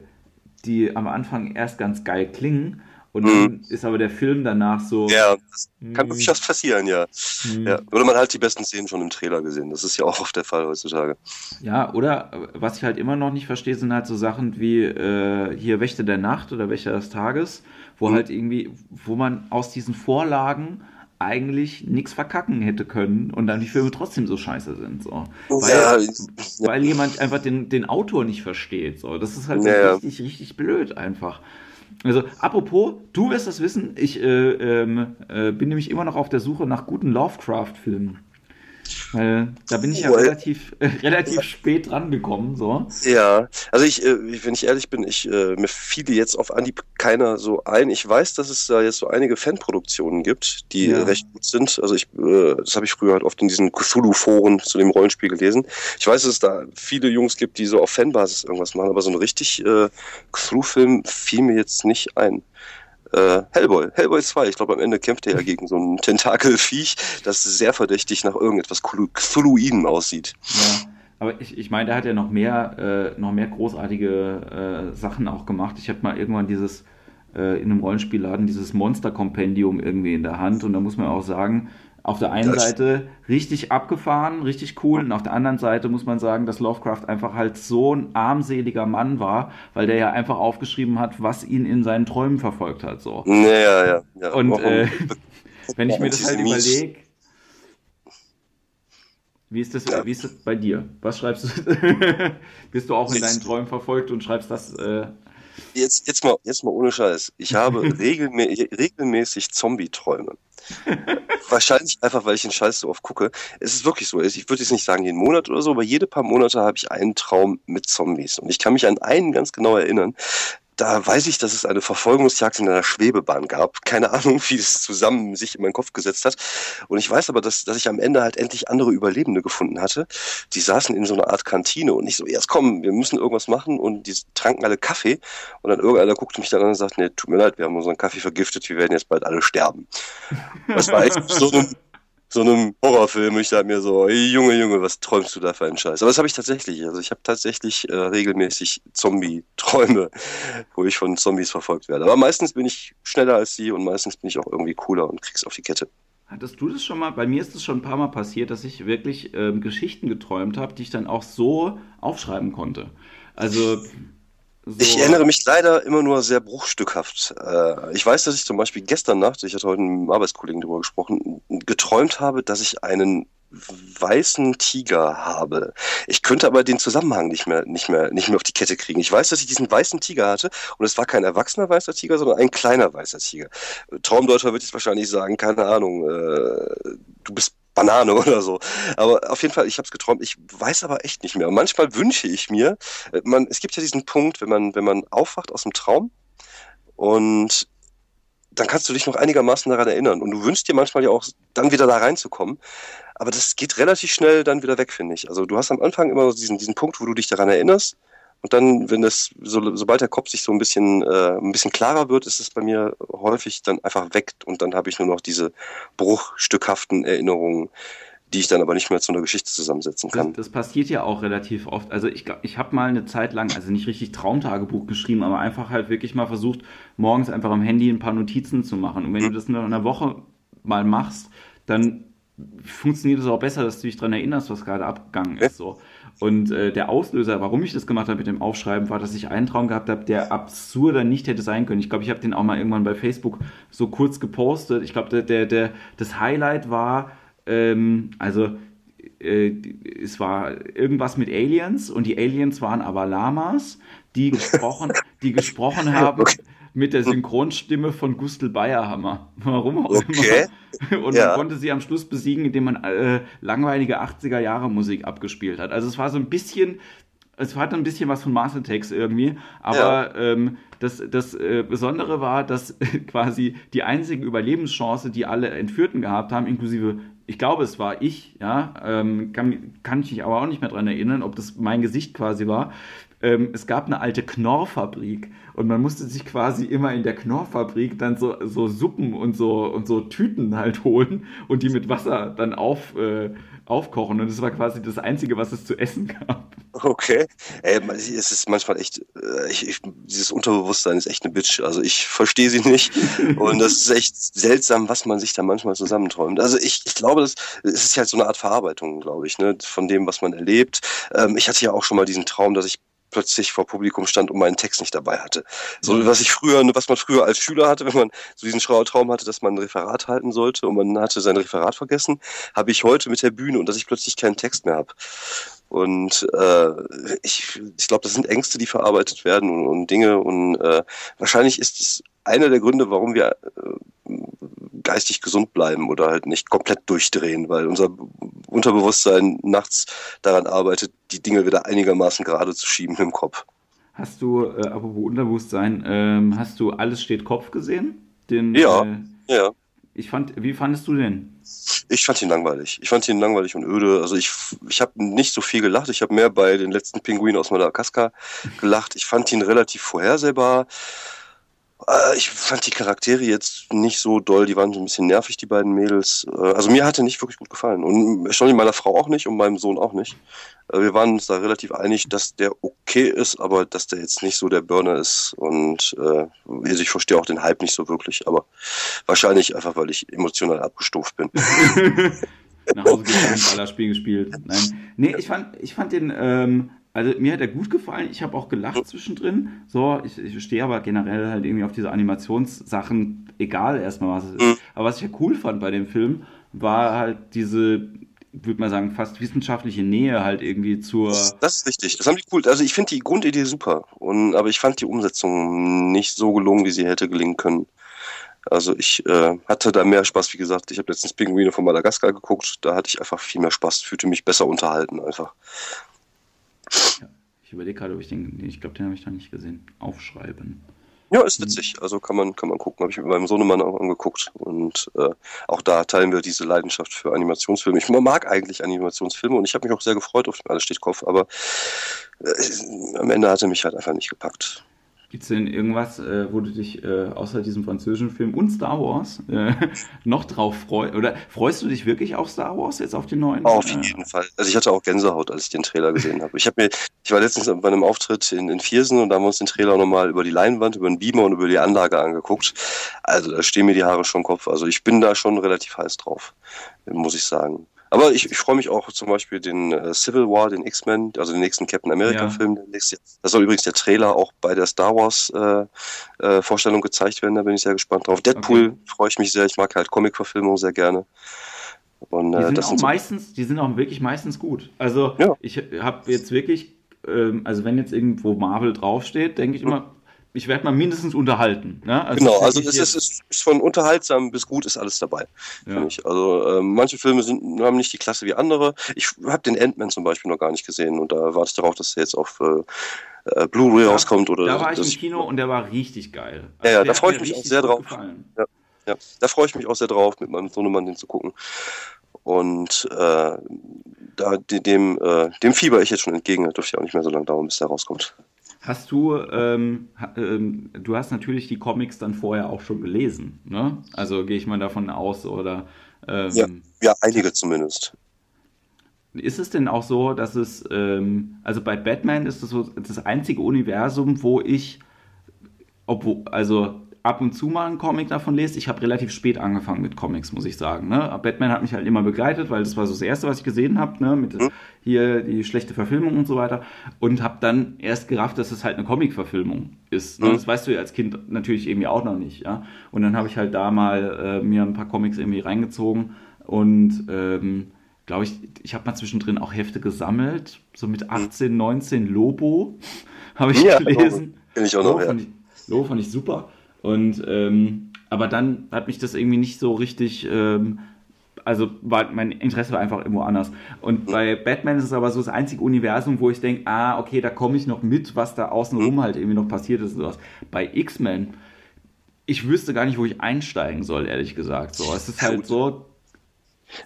die am Anfang erst ganz geil klingen und dann mhm. ist aber der Film danach so. Ja, das kann wirklich was passieren, ja. Mhm. ja. Oder man halt die besten Szenen schon im Trailer gesehen. Das ist ja auch oft der Fall heutzutage. Ja, oder was ich halt immer noch nicht verstehe, sind halt so Sachen wie äh, hier Wächter der Nacht oder Wächter des Tages, wo mhm. halt irgendwie, wo man aus diesen Vorlagen eigentlich nichts verkacken hätte können und dann die Filme trotzdem so scheiße sind. So. Weil, ja, weil jemand einfach den, den Autor nicht versteht. So. Das ist halt ja, richtig, richtig blöd einfach. Also, apropos, du wirst das wissen, ich äh, ähm, äh, bin nämlich immer noch auf der Suche nach guten Lovecraft-Filmen. Weil da bin ich ja relativ, äh, relativ spät dran gekommen. So. Ja, also ich, äh, wenn ich ehrlich bin, ich, äh, mir fiel jetzt auf Anhieb keiner so ein. Ich weiß, dass es da jetzt so einige Fanproduktionen gibt, die ja. recht gut sind. Also ich, äh, das habe ich früher halt oft in diesen Cthulhu-Foren zu dem Rollenspiel gelesen. Ich weiß, dass es da viele Jungs gibt, die so auf Fanbasis irgendwas machen, aber so ein richtig äh, Cthulhu-Film fiel mir jetzt nicht ein äh, Hellboy, Hellboy 2. Ich glaube, am Ende kämpft er ja gegen so ein Tentakelviech, das sehr verdächtig nach irgendetwas Cthulhuiden aussieht. Ja. Aber ich, ich meine, der hat ja noch mehr, äh, noch mehr großartige äh, Sachen auch gemacht. Ich hatte mal irgendwann dieses äh, in einem Rollenspielladen dieses Monster-Kompendium irgendwie in der Hand und da muss man auch sagen, auf der einen das Seite richtig abgefahren, richtig cool, und auf der anderen Seite muss man sagen, dass Lovecraft einfach halt so ein armseliger Mann war, weil der ja einfach aufgeschrieben hat, was ihn in seinen Träumen verfolgt hat. So. Ja, ja, ja. ja. Und äh, <laughs> wenn ich mir das halt überlege, wie ist, das, ja. wie ist das bei dir? Was schreibst du? <laughs> Bist du auch in deinen Träumen verfolgt und schreibst das? Äh... Jetzt, jetzt, mal, jetzt mal ohne Scheiß. Ich habe <laughs> regelmä regelmäßig Zombie-Träume. <laughs> Wahrscheinlich einfach, weil ich den Scheiß so oft gucke. Es ist wirklich so. Ich würde jetzt nicht sagen jeden Monat oder so, aber jede paar Monate habe ich einen Traum mit Zombies. Und ich kann mich an einen ganz genau erinnern. Da weiß ich, dass es eine Verfolgungsjagd in einer Schwebebahn gab. Keine Ahnung, wie es zusammen sich in meinen Kopf gesetzt hat. Und ich weiß aber, dass, dass ich am Ende halt endlich andere Überlebende gefunden hatte. Die saßen in so einer Art Kantine und ich so, jetzt komm, wir müssen irgendwas machen. Und die tranken alle Kaffee. Und dann irgendeiner guckte mich dann an und sagt, nee, tut mir leid, wir haben unseren Kaffee vergiftet, wir werden jetzt bald alle sterben. Das war echt so ein so einem Horrorfilm. Ich dachte mir so, Junge, Junge, was träumst du da für einen Scheiß? Aber das habe ich tatsächlich. Also ich habe tatsächlich äh, regelmäßig Zombie-Träume, <laughs> wo ich von Zombies verfolgt werde. Aber meistens bin ich schneller als sie und meistens bin ich auch irgendwie cooler und krieg's auf die Kette. Hattest du das schon mal? Bei mir ist es schon ein paar Mal passiert, dass ich wirklich ähm, Geschichten geträumt habe, die ich dann auch so aufschreiben konnte. Also so. Ich erinnere mich leider immer nur sehr bruchstückhaft. Äh, ich weiß, dass ich zum Beispiel gestern Nacht, ich hatte heute mit einem Arbeitskollegen darüber gesprochen, geträumt habe, dass ich einen weißen Tiger habe. Ich könnte aber den Zusammenhang nicht mehr, nicht mehr, nicht mehr auf die Kette kriegen. Ich weiß, dass ich diesen weißen Tiger hatte und es war kein erwachsener weißer Tiger, sondern ein kleiner weißer Tiger. Traumdeuter wird jetzt wahrscheinlich sagen, keine Ahnung, äh, du bist Banane <laughs> oder so. Aber auf jeden Fall, ich habe es geträumt. Ich weiß aber echt nicht mehr. Und manchmal wünsche ich mir, äh, man, es gibt ja diesen Punkt, wenn man, wenn man aufwacht aus dem Traum und dann kannst du dich noch einigermaßen daran erinnern. Und du wünschst dir manchmal ja auch, dann wieder da reinzukommen. Aber das geht relativ schnell dann wieder weg, finde ich. Also du hast am Anfang immer diesen, diesen Punkt, wo du dich daran erinnerst. Und dann, wenn das, so, sobald der Kopf sich so ein bisschen, äh, ein bisschen klarer wird, ist es bei mir häufig dann einfach weg und dann habe ich nur noch diese bruchstückhaften Erinnerungen, die ich dann aber nicht mehr zu einer Geschichte zusammensetzen kann. Das, das passiert ja auch relativ oft. Also ich, ich habe mal eine Zeit lang, also nicht richtig Traumtagebuch geschrieben, aber einfach halt wirklich mal versucht, morgens einfach am Handy ein paar Notizen zu machen. Und wenn mhm. du das in einer Woche mal machst, dann funktioniert es auch besser, dass du dich daran erinnerst, was gerade abgegangen ist. So. Und äh, der Auslöser, warum ich das gemacht habe mit dem Aufschreiben, war, dass ich einen Traum gehabt habe, der absurder nicht hätte sein können. Ich glaube, ich habe den auch mal irgendwann bei Facebook so kurz gepostet. Ich glaube, der, der, der, das Highlight war, ähm, also äh, es war irgendwas mit Aliens und die Aliens waren aber Lamas, die gesprochen, die gesprochen <laughs> haben. Okay mit der Synchronstimme von Gustl Bayerhammer. <laughs> Warum auch okay. immer. Und ja. man konnte sie am Schluss besiegen, indem man äh, langweilige 80er Jahre Musik abgespielt hat. Also es war so ein bisschen, es hatte ein bisschen was von Mars Attacks irgendwie, aber ja. ähm, das, das äh, Besondere war, dass quasi die einzige Überlebenschance, die alle Entführten gehabt haben, inklusive ich glaube, es war ich, ja, ähm, kann, kann ich mich aber auch nicht mehr daran erinnern, ob das mein Gesicht quasi war, ähm, es gab eine alte Knorrfabrik und man musste sich quasi immer in der Knorrfabrik dann so, so Suppen und so, und so Tüten halt holen und die mit Wasser dann auf, äh, aufkochen. Und das war quasi das Einzige, was es zu essen gab. Okay. Ey, es ist manchmal echt, äh, ich, ich, dieses Unterbewusstsein ist echt eine Bitch. Also ich verstehe sie nicht. <laughs> und das ist echt seltsam, was man sich da manchmal zusammenträumt. Also ich, ich glaube, das, es ist halt so eine Art Verarbeitung, glaube ich, ne, von dem, was man erlebt. Ähm, ich hatte ja auch schon mal diesen Traum, dass ich plötzlich vor Publikum stand und meinen Text nicht dabei hatte. So was ich früher, was man früher als Schüler hatte, wenn man so diesen Traum hatte, dass man ein Referat halten sollte und man hatte sein Referat vergessen, habe ich heute mit der Bühne und dass ich plötzlich keinen Text mehr habe. Und äh, ich, ich glaube, das sind Ängste, die verarbeitet werden und, und Dinge. Und äh, wahrscheinlich ist es einer der Gründe, warum wir äh, geistig gesund bleiben oder halt nicht komplett durchdrehen, weil unser Unterbewusstsein nachts daran arbeitet, die Dinge wieder einigermaßen gerade zu schieben im Kopf. Hast du, äh, apropos Unterbewusstsein, ähm, hast du Alles steht Kopf gesehen? Den, ja, äh, ja. Ich fand, wie fandest du den? Ich fand ihn langweilig. Ich fand ihn langweilig und öde. Also ich, ich habe nicht so viel gelacht. Ich habe mehr bei den letzten Pinguinen aus Madagaskar gelacht. Ich fand ihn relativ vorhersehbar. Äh, ich fand die Charaktere jetzt nicht so doll, die waren so ein bisschen nervig, die beiden Mädels. Äh, also mir hatte nicht wirklich gut gefallen. Und schon meiner Frau auch nicht und meinem Sohn auch nicht. Äh, wir waren uns da relativ einig, dass der okay ist, aber dass der jetzt nicht so der Burner ist. Und äh, also ich verstehe auch den Hype nicht so wirklich, aber wahrscheinlich einfach, weil ich emotional abgestuft bin. <laughs> Nach Hause gegangen, <laughs> Ballerspiel gespielt. Nein. Nee, ich fand, ich fand den ähm, also mir hat er gut gefallen. Ich habe auch gelacht zwischendrin. So, ich, ich stehe aber generell halt irgendwie auf diese Animationssachen, egal erstmal was es ist. Mhm. Aber was ich ja cool fand bei dem Film, war halt diese, würde man sagen, fast wissenschaftliche Nähe halt irgendwie zur. Das ist richtig. Das haben die cool. Also ich finde die Grundidee super. Und, aber ich fand die Umsetzung nicht so gelungen, wie sie hätte gelingen können. Also ich äh, hatte da mehr Spaß, wie gesagt, ich habe letztens Pinguine von Madagaskar geguckt, da hatte ich einfach viel mehr Spaß, fühlte mich besser unterhalten einfach. Ja. Ich überlege gerade, ob ich den, ich glaube, den habe ich da nicht gesehen. Aufschreiben. Ja, ist witzig. Also kann man, kann man gucken. Habe ich mit meinem Sohnemann auch angeguckt. Und äh, auch da teilen wir diese Leidenschaft für Animationsfilme. Ich mag eigentlich Animationsfilme und ich habe mich auch sehr gefreut auf den Alles steht Kopf, aber äh, am Ende hat er mich halt einfach nicht gepackt. Gibt es denn irgendwas, äh, wo du dich äh, außer diesem französischen Film und Star Wars äh, <laughs> noch drauf freust? Oder freust du dich wirklich auf Star Wars jetzt auf den neuen? Auf jeden Fall. Also ich hatte auch Gänsehaut, als ich den Trailer gesehen habe. Ich habe mir, ich war letztens bei einem Auftritt in, in Viersen und da haben wir uns den Trailer nochmal über die Leinwand, über den Beamer und über die Anlage angeguckt. Also da stehen mir die Haare schon im Kopf. Also ich bin da schon relativ heiß drauf, muss ich sagen. Aber ich, ich freue mich auch zum Beispiel den äh, Civil War, den X-Men, also den nächsten Captain America-Film. Ja. Da soll übrigens der Trailer auch bei der Star Wars-Vorstellung äh, äh, gezeigt werden. Da bin ich sehr gespannt drauf. Deadpool okay. freue ich mich sehr. Ich mag halt Comic-Verfilmung sehr gerne. Und, äh, die sind das auch sind meistens, die sind auch wirklich meistens gut. Also ja. ich habe jetzt wirklich, ähm, also wenn jetzt irgendwo Marvel draufsteht, denke ich immer, ich werde mal mindestens unterhalten. Ne? Also genau, also es ist, ist, ist, von unterhaltsam bis gut ist alles dabei. Ja. Ich. Also äh, manche Filme sind, haben nicht die Klasse wie andere. Ich habe den Ant-Man zum Beispiel noch gar nicht gesehen und da warte ich darauf, dass er jetzt auf äh, äh Blu-ray rauskommt. Oder da war ich im Kino und der war richtig geil. Also ja, ja da freue ich mich auch sehr drauf. Ja, ja, da freue ich mich auch sehr drauf, mit meinem Sohnemann den zu gucken. Und äh, da, dem, äh, dem fieber ich jetzt schon entgegen. Dürfte ja auch nicht mehr so lange dauern, bis der rauskommt. Hast du, ähm, ähm, du hast natürlich die Comics dann vorher auch schon gelesen, ne? Also gehe ich mal davon aus, oder? Ähm, ja, ja, einige zumindest. Ist es denn auch so, dass es, ähm, also bei Batman ist es so das einzige Universum, wo ich, obwohl, also ab und zu mal einen Comic davon lese. Ich habe relativ spät angefangen mit Comics, muss ich sagen. Ne? Batman hat mich halt immer begleitet, weil das war so das Erste, was ich gesehen habe, ne? mit mhm. hier die schlechte Verfilmung und so weiter. Und habe dann erst gerafft, dass es halt eine Comic-Verfilmung ist. Ne? Mhm. Das weißt du ja als Kind natürlich irgendwie auch noch nicht. Ja? Und dann habe ich halt da mal äh, mir ein paar Comics irgendwie reingezogen und ähm, glaube ich, ich habe mal zwischendrin auch Hefte gesammelt, so mit 18, 19 Lobo <laughs> habe ich ja, gelesen. Kenn ich auch noch, Lobo, ja. fand ich, Lobo fand ich super. Und ähm, aber dann hat mich das irgendwie nicht so richtig, ähm, also war, mein Interesse war einfach irgendwo anders. Und bei Batman ist es aber so das einzige Universum, wo ich denke, ah, okay, da komme ich noch mit, was da außenrum halt irgendwie noch passiert ist und sowas. Bei X-Men, ich wüsste gar nicht, wo ich einsteigen soll, ehrlich gesagt. So, es ist halt so,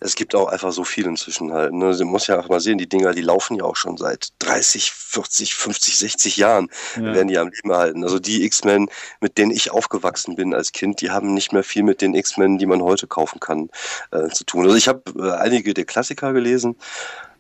es gibt auch einfach so viel inzwischen halt. Ne? Man muss ja auch mal sehen, die Dinger, die laufen ja auch schon seit 30, 40, 50, 60 Jahren, ja. werden die am Leben erhalten. Also die X-Men, mit denen ich aufgewachsen bin als Kind, die haben nicht mehr viel mit den X-Men, die man heute kaufen kann, äh, zu tun. Also ich habe äh, einige der Klassiker gelesen,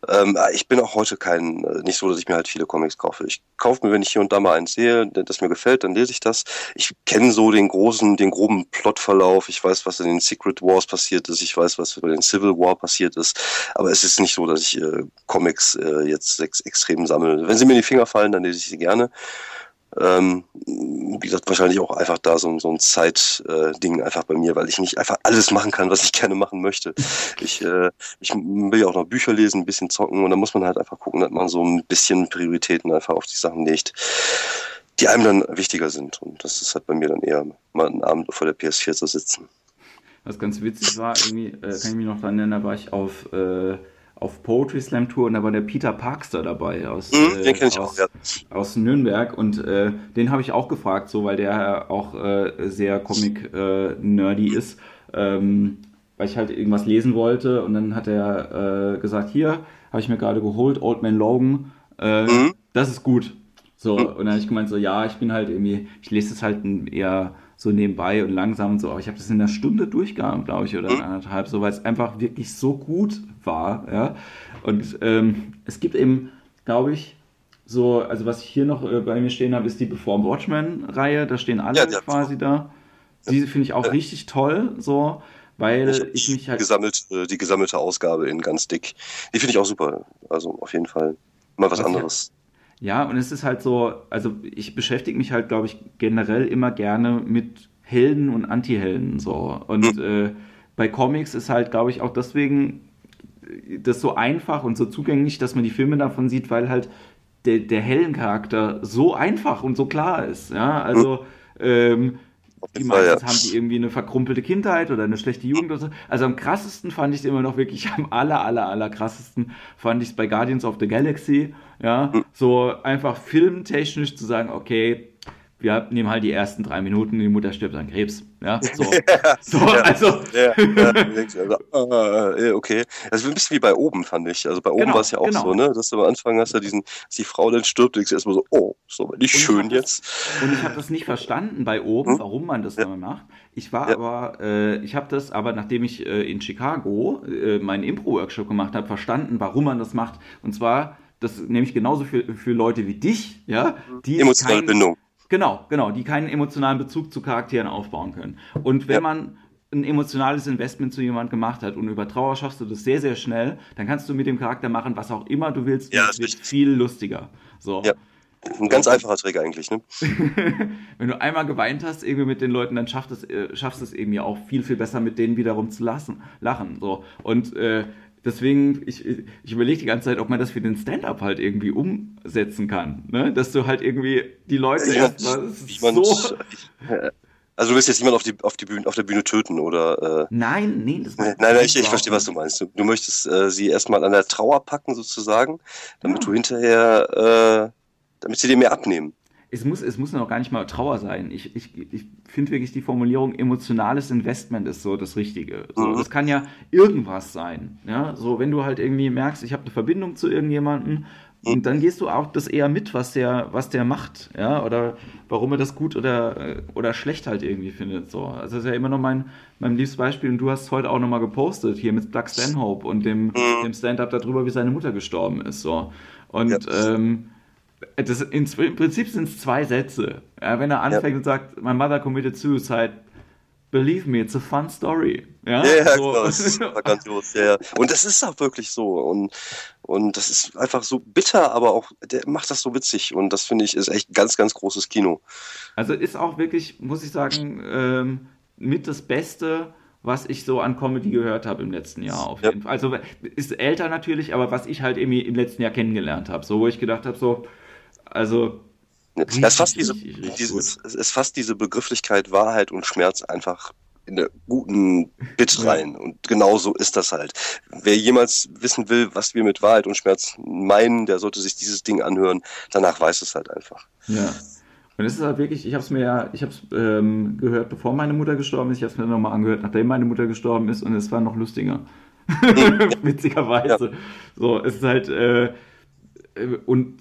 ähm, ich bin auch heute kein, äh, nicht so, dass ich mir halt viele Comics kaufe. Ich kaufe mir, wenn ich hier und da mal einen sehe, das mir gefällt, dann lese ich das. Ich kenne so den großen, den groben Plotverlauf. Ich weiß, was in den Secret Wars passiert ist. Ich weiß, was bei den Civil War passiert ist. Aber es ist nicht so, dass ich äh, Comics äh, jetzt ex extrem sammle. Wenn sie mir in die Finger fallen, dann lese ich sie gerne. Ähm, wie gesagt, wahrscheinlich auch einfach da so, so ein Zeitding äh, einfach bei mir, weil ich nicht einfach alles machen kann, was ich <laughs> gerne machen möchte. Ich, äh, ich will ja auch noch Bücher lesen, ein bisschen zocken und da muss man halt einfach gucken, dass man so ein bisschen Prioritäten einfach auf die Sachen legt, die einem dann wichtiger sind. Und das ist halt bei mir dann eher mal einen Abend vor der PS4 zu sitzen. Was ganz witzig war, irgendwie, äh, kann ich mich noch daran erinnern, da war ich auf äh, auf Poetry Slam Tour und da war der Peter Parkster dabei aus, mhm, den äh, ich aus, auch, ja. Aus Nürnberg und äh, den habe ich auch gefragt, so weil der auch äh, sehr Comic-nerdy äh, ist, ähm, weil ich halt irgendwas lesen wollte und dann hat er äh, gesagt, hier habe ich mir gerade geholt, Old Man Logan, äh, mhm. das ist gut. So, mhm. und dann habe ich gemeint, so ja, ich bin halt irgendwie, ich lese es halt eher so nebenbei und langsam und so. Aber ich habe das in einer Stunde durchgehabt, glaube ich, oder in mhm. anderthalb, so weil es einfach wirklich so gut war. Ja? Und ähm, es gibt eben, glaube ich, so, also was ich hier noch äh, bei mir stehen habe, ist die Before Watchmen-Reihe. Da stehen alle ja, quasi da. Diese finde ich auch ja. richtig toll, so, weil ich, ich mich halt. Gesammelt, äh, die gesammelte Ausgabe in ganz dick. Die finde ich auch super. Also auf jeden Fall mal was, was anderes. Ja, und es ist halt so, also ich beschäftige mich halt, glaube ich, generell immer gerne mit Helden und Anti-Helden so. Und mhm. äh, bei Comics ist halt, glaube ich, auch deswegen äh, das so einfach und so zugänglich, dass man die Filme davon sieht, weil halt der, der Heldencharakter so einfach und so klar ist. Ja, also ähm, die meistens ja. haben die irgendwie eine verkrumpelte Kindheit oder eine schlechte Jugend oder so. Also am krassesten fand ich es immer noch wirklich, am aller, aller, aller krassesten fand ich es bei Guardians of the Galaxy. Ja, mhm. so einfach filmtechnisch zu sagen, okay, wir nehmen halt die ersten drei Minuten, die Mutter stirbt an Krebs. Ja, so. <laughs> ja, so ja, also. Ja, ja, okay. Also ein bisschen wie bei oben, fand ich. Also bei oben genau, war es ja auch genau. so, ne? Dass du am Anfang hast ja diesen, dass die Frau dann stirbt, denkst du erstmal so, oh, so nicht und schön jetzt. Das, und ich habe das nicht verstanden bei oben, hm? warum man das ja. dann macht. Ich war aber, äh, ich habe das aber, nachdem ich äh, in Chicago äh, meinen Impro-Workshop gemacht habe, verstanden, warum man das macht. Und zwar, das nehme ich genauso für, für Leute wie dich, ja, die emotionale kein, Bindung Genau, genau, die keinen emotionalen Bezug zu Charakteren aufbauen können. Und wenn ja. man ein emotionales Investment zu jemandem gemacht hat und über Trauer schaffst du das sehr, sehr schnell, dann kannst du mit dem Charakter machen, was auch immer du willst. Ja, das wird viel lustiger. So. Ja. Ein ganz einfacher Trick eigentlich, ne? <laughs> Wenn du einmal geweint hast, irgendwie mit den Leuten, dann schaffst du es, äh, schaffst es irgendwie auch viel, viel besser mit denen wiederum zu lassen, lachen. So. Und äh, Deswegen, ich, ich überlege die ganze Zeit, ob man das für den Stand-up halt irgendwie umsetzen kann. Ne? Dass du halt irgendwie die Leute ja, erstmal so. also du willst jetzt niemanden auf, die, auf, die Bühne, auf der Bühne töten, oder? Äh, nein, nee, das Nein, nein, ich, ich verstehe, was du meinst. Du, du möchtest äh, sie erstmal an der Trauer packen, sozusagen, damit ja. du hinterher, äh, damit sie dir mehr abnehmen es muss, es muss noch gar nicht mal Trauer sein. Ich, ich, ich finde wirklich die Formulierung emotionales Investment ist so das Richtige. So, mhm. Das kann ja irgendwas sein. Ja? So, wenn du halt irgendwie merkst, ich habe eine Verbindung zu irgendjemandem und dann gehst du auch das eher mit, was der, was der macht, ja, oder warum er das gut oder, oder schlecht halt irgendwie findet. So. Also das ist ja immer noch mein, mein liebstes Beispiel und du hast es heute auch nochmal gepostet, hier mit Doug Stanhope und dem, mhm. dem Stand-up darüber, wie seine Mutter gestorben ist. So. Und ja. ähm, das, in, im Prinzip sind es zwei Sätze. Ja, wenn er anfängt ja. und sagt, my mother committed suicide, believe me, it's a fun story. Ja, ja, ja so. genau, das war <laughs> grandios, ja. Und das ist auch wirklich so. Und, und das ist einfach so bitter, aber auch, der macht das so witzig. Und das finde ich ist echt ganz, ganz großes Kino. Also ist auch wirklich, muss ich sagen, ähm, mit das Beste, was ich so an Comedy gehört habe im letzten Jahr auf jeden Fall. Also ist älter natürlich, aber was ich halt irgendwie im letzten Jahr kennengelernt habe. So, wo ich gedacht habe, so, also. Es ist, diese, diese, es ist fast diese Begrifflichkeit Wahrheit und Schmerz einfach in der guten Bit rein. Und genau so ist das halt. Wer jemals wissen will, was wir mit Wahrheit und Schmerz meinen, der sollte sich dieses Ding anhören. Danach weiß es halt einfach. Ja. Und es ist halt wirklich, ich habe es mir ja, ich habe es ähm, gehört, bevor meine Mutter gestorben ist. Ich habe es mir nochmal angehört, nachdem meine Mutter gestorben ist. Und es war noch lustiger. Mhm. <laughs> Witzigerweise. Ja. So, es ist halt, äh, äh und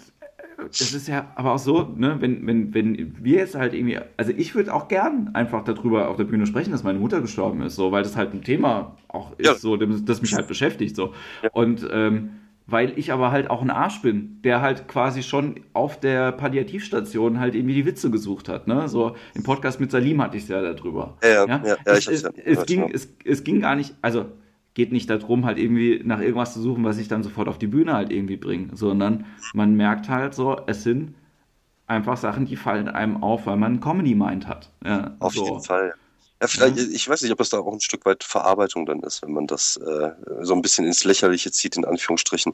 es ist ja aber auch so, ne, wenn, wenn, wenn wir jetzt halt irgendwie, also ich würde auch gern einfach darüber auf der Bühne sprechen, dass meine Mutter gestorben ist, so, weil das halt ein Thema auch ist, ja. so, das mich halt beschäftigt, so. Ja. Und ähm, weil ich aber halt auch ein Arsch bin, der halt quasi schon auf der Palliativstation halt irgendwie die Witze gesucht hat, ne? So im Podcast mit Salim hatte ich es ja darüber. Ja, ja, ja, ja es, es, es, ging, es, es ging gar nicht, also geht nicht darum, halt irgendwie nach irgendwas zu suchen, was ich dann sofort auf die Bühne halt irgendwie bringe, sondern man merkt halt so, es sind einfach Sachen, die fallen einem auf, weil man Comedy-Mind hat. Ja, auf so. jeden Fall. Ja, vielleicht, ja. ich weiß nicht, ob es da auch ein Stück weit Verarbeitung dann ist, wenn man das äh, so ein bisschen ins Lächerliche zieht, in Anführungsstrichen.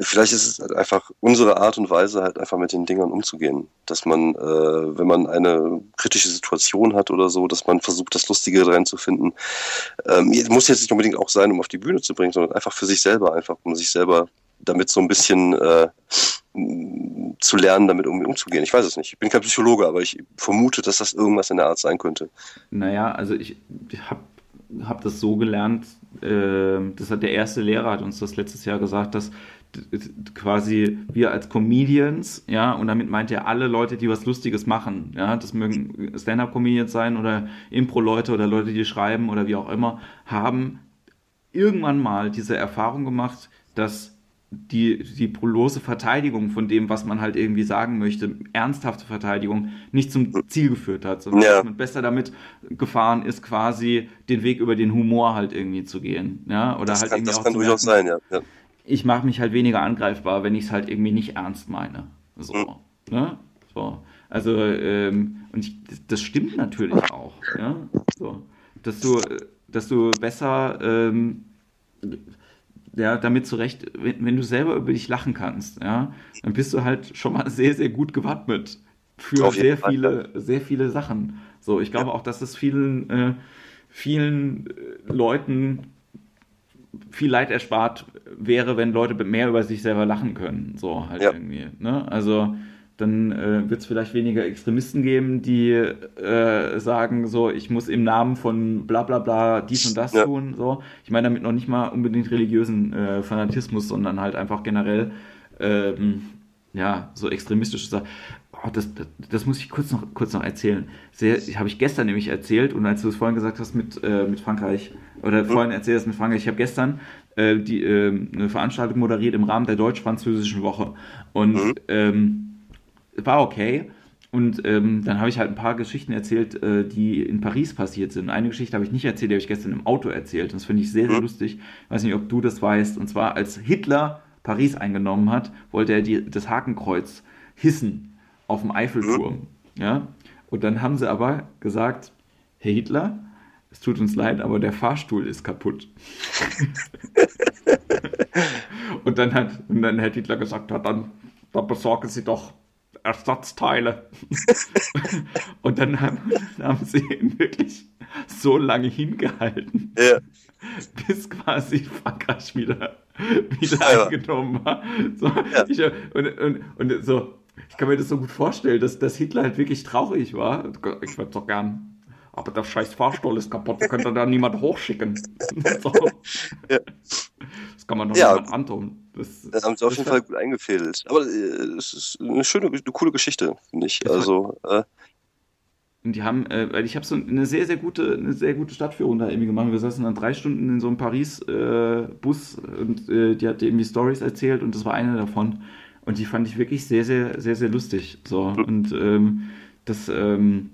Vielleicht ist es halt einfach unsere Art und Weise, halt einfach mit den Dingern umzugehen. Dass man, äh, wenn man eine kritische Situation hat oder so, dass man versucht, das Lustige drin zu finden. Ähm, muss jetzt nicht unbedingt auch sein, um auf die Bühne zu bringen, sondern einfach für sich selber, einfach um sich selber damit so ein bisschen äh, zu lernen, damit irgendwie umzugehen. Ich weiß es nicht. Ich bin kein Psychologe, aber ich vermute, dass das irgendwas in der Art sein könnte. Naja, also ich habe hab das so gelernt, äh, das hat der erste Lehrer hat uns das letztes Jahr gesagt, dass quasi wir als Comedians, ja, und damit meint er alle Leute, die was Lustiges machen, ja, das mögen Stand-up-Comedians sein oder Impro-Leute oder Leute, die schreiben oder wie auch immer, haben irgendwann mal diese Erfahrung gemacht, dass die, die bloße Verteidigung von dem, was man halt irgendwie sagen möchte, ernsthafte Verteidigung, nicht zum Ziel geführt hat, sondern ja. dass man besser damit gefahren ist, quasi den Weg über den Humor halt irgendwie zu gehen. Ja? Oder das halt kann, irgendwie das auch kann durchaus sein, ja. ja. Ich mache mich halt weniger angreifbar, wenn ich es halt irgendwie nicht ernst meine. So. Mhm. Ne? so. Also, ähm, und ich, das stimmt natürlich auch. Ja? So. Dass du, dass du besser ähm, ja, damit zurecht, wenn, wenn, du selber über dich lachen kannst, ja, dann bist du halt schon mal sehr, sehr gut gewappnet für sehr viele, sehr viele Sachen. So, ich glaube auch, dass es vielen, äh, vielen äh, Leuten viel Leid erspart wäre, wenn Leute mehr über sich selber lachen können. So halt ja. irgendwie. Ne? Also dann äh, wird es vielleicht weniger Extremisten geben, die äh, sagen, so, ich muss im Namen von bla bla bla dies und das ja. tun. So. Ich meine damit noch nicht mal unbedingt religiösen äh, Fanatismus, sondern halt einfach generell ähm, ja, so extremistische Sachen. Oh, das, das, das, muss ich kurz noch, kurz noch erzählen. Habe ich gestern nämlich erzählt und als du es vorhin gesagt hast mit, äh, mit Frankreich, oder mhm. vorhin erzählt hast mit Frankreich, ich habe gestern äh, die, äh, eine Veranstaltung moderiert im Rahmen der deutsch-französischen Woche und mhm. ähm, war okay. Und ähm, dann habe ich halt ein paar Geschichten erzählt, äh, die in Paris passiert sind. Eine Geschichte habe ich nicht erzählt, die habe ich gestern im Auto erzählt. Und das finde ich sehr, sehr mhm. lustig. Ich weiß nicht, ob du das weißt. Und zwar, als Hitler Paris eingenommen hat, wollte er die, das Hakenkreuz hissen auf dem Eiffelturm. Mhm. Ja? Und dann haben sie aber gesagt, Herr Hitler, es tut uns leid, aber der Fahrstuhl ist kaputt. <laughs> <laughs> und, dann hat, und dann hat Hitler gesagt, ja, dann, dann besorgen Sie doch Ersatzteile. <laughs> und dann haben, haben, sie ihn wirklich so lange hingehalten, ja. bis quasi Frankreich wieder, wieder ja, eingenommen war. So, ja. ich, und, und, und so, ich kann mir das so gut vorstellen, dass, dass Hitler halt wirklich traurig war. Ich würde doch gern aber der scheiß Fahrstuhl ist kaputt, da könnte da niemand hochschicken. <laughs> so. ja. Das kann man doch ja, niemand antun. Das, das haben sie auf jeden Fall gut eingefädelt. Aber äh, es ist eine schöne, eine coole Geschichte, finde ich. Also, äh, und die haben, äh, weil ich habe so eine sehr, sehr gute, eine sehr gute Stadtführung da irgendwie gemacht. Wir saßen dann drei Stunden in so einem Paris-Bus äh, und äh, die hat irgendwie Stories erzählt und das war eine davon. Und die fand ich wirklich sehr, sehr, sehr, sehr lustig. So. Mhm. Und ähm, das, ähm,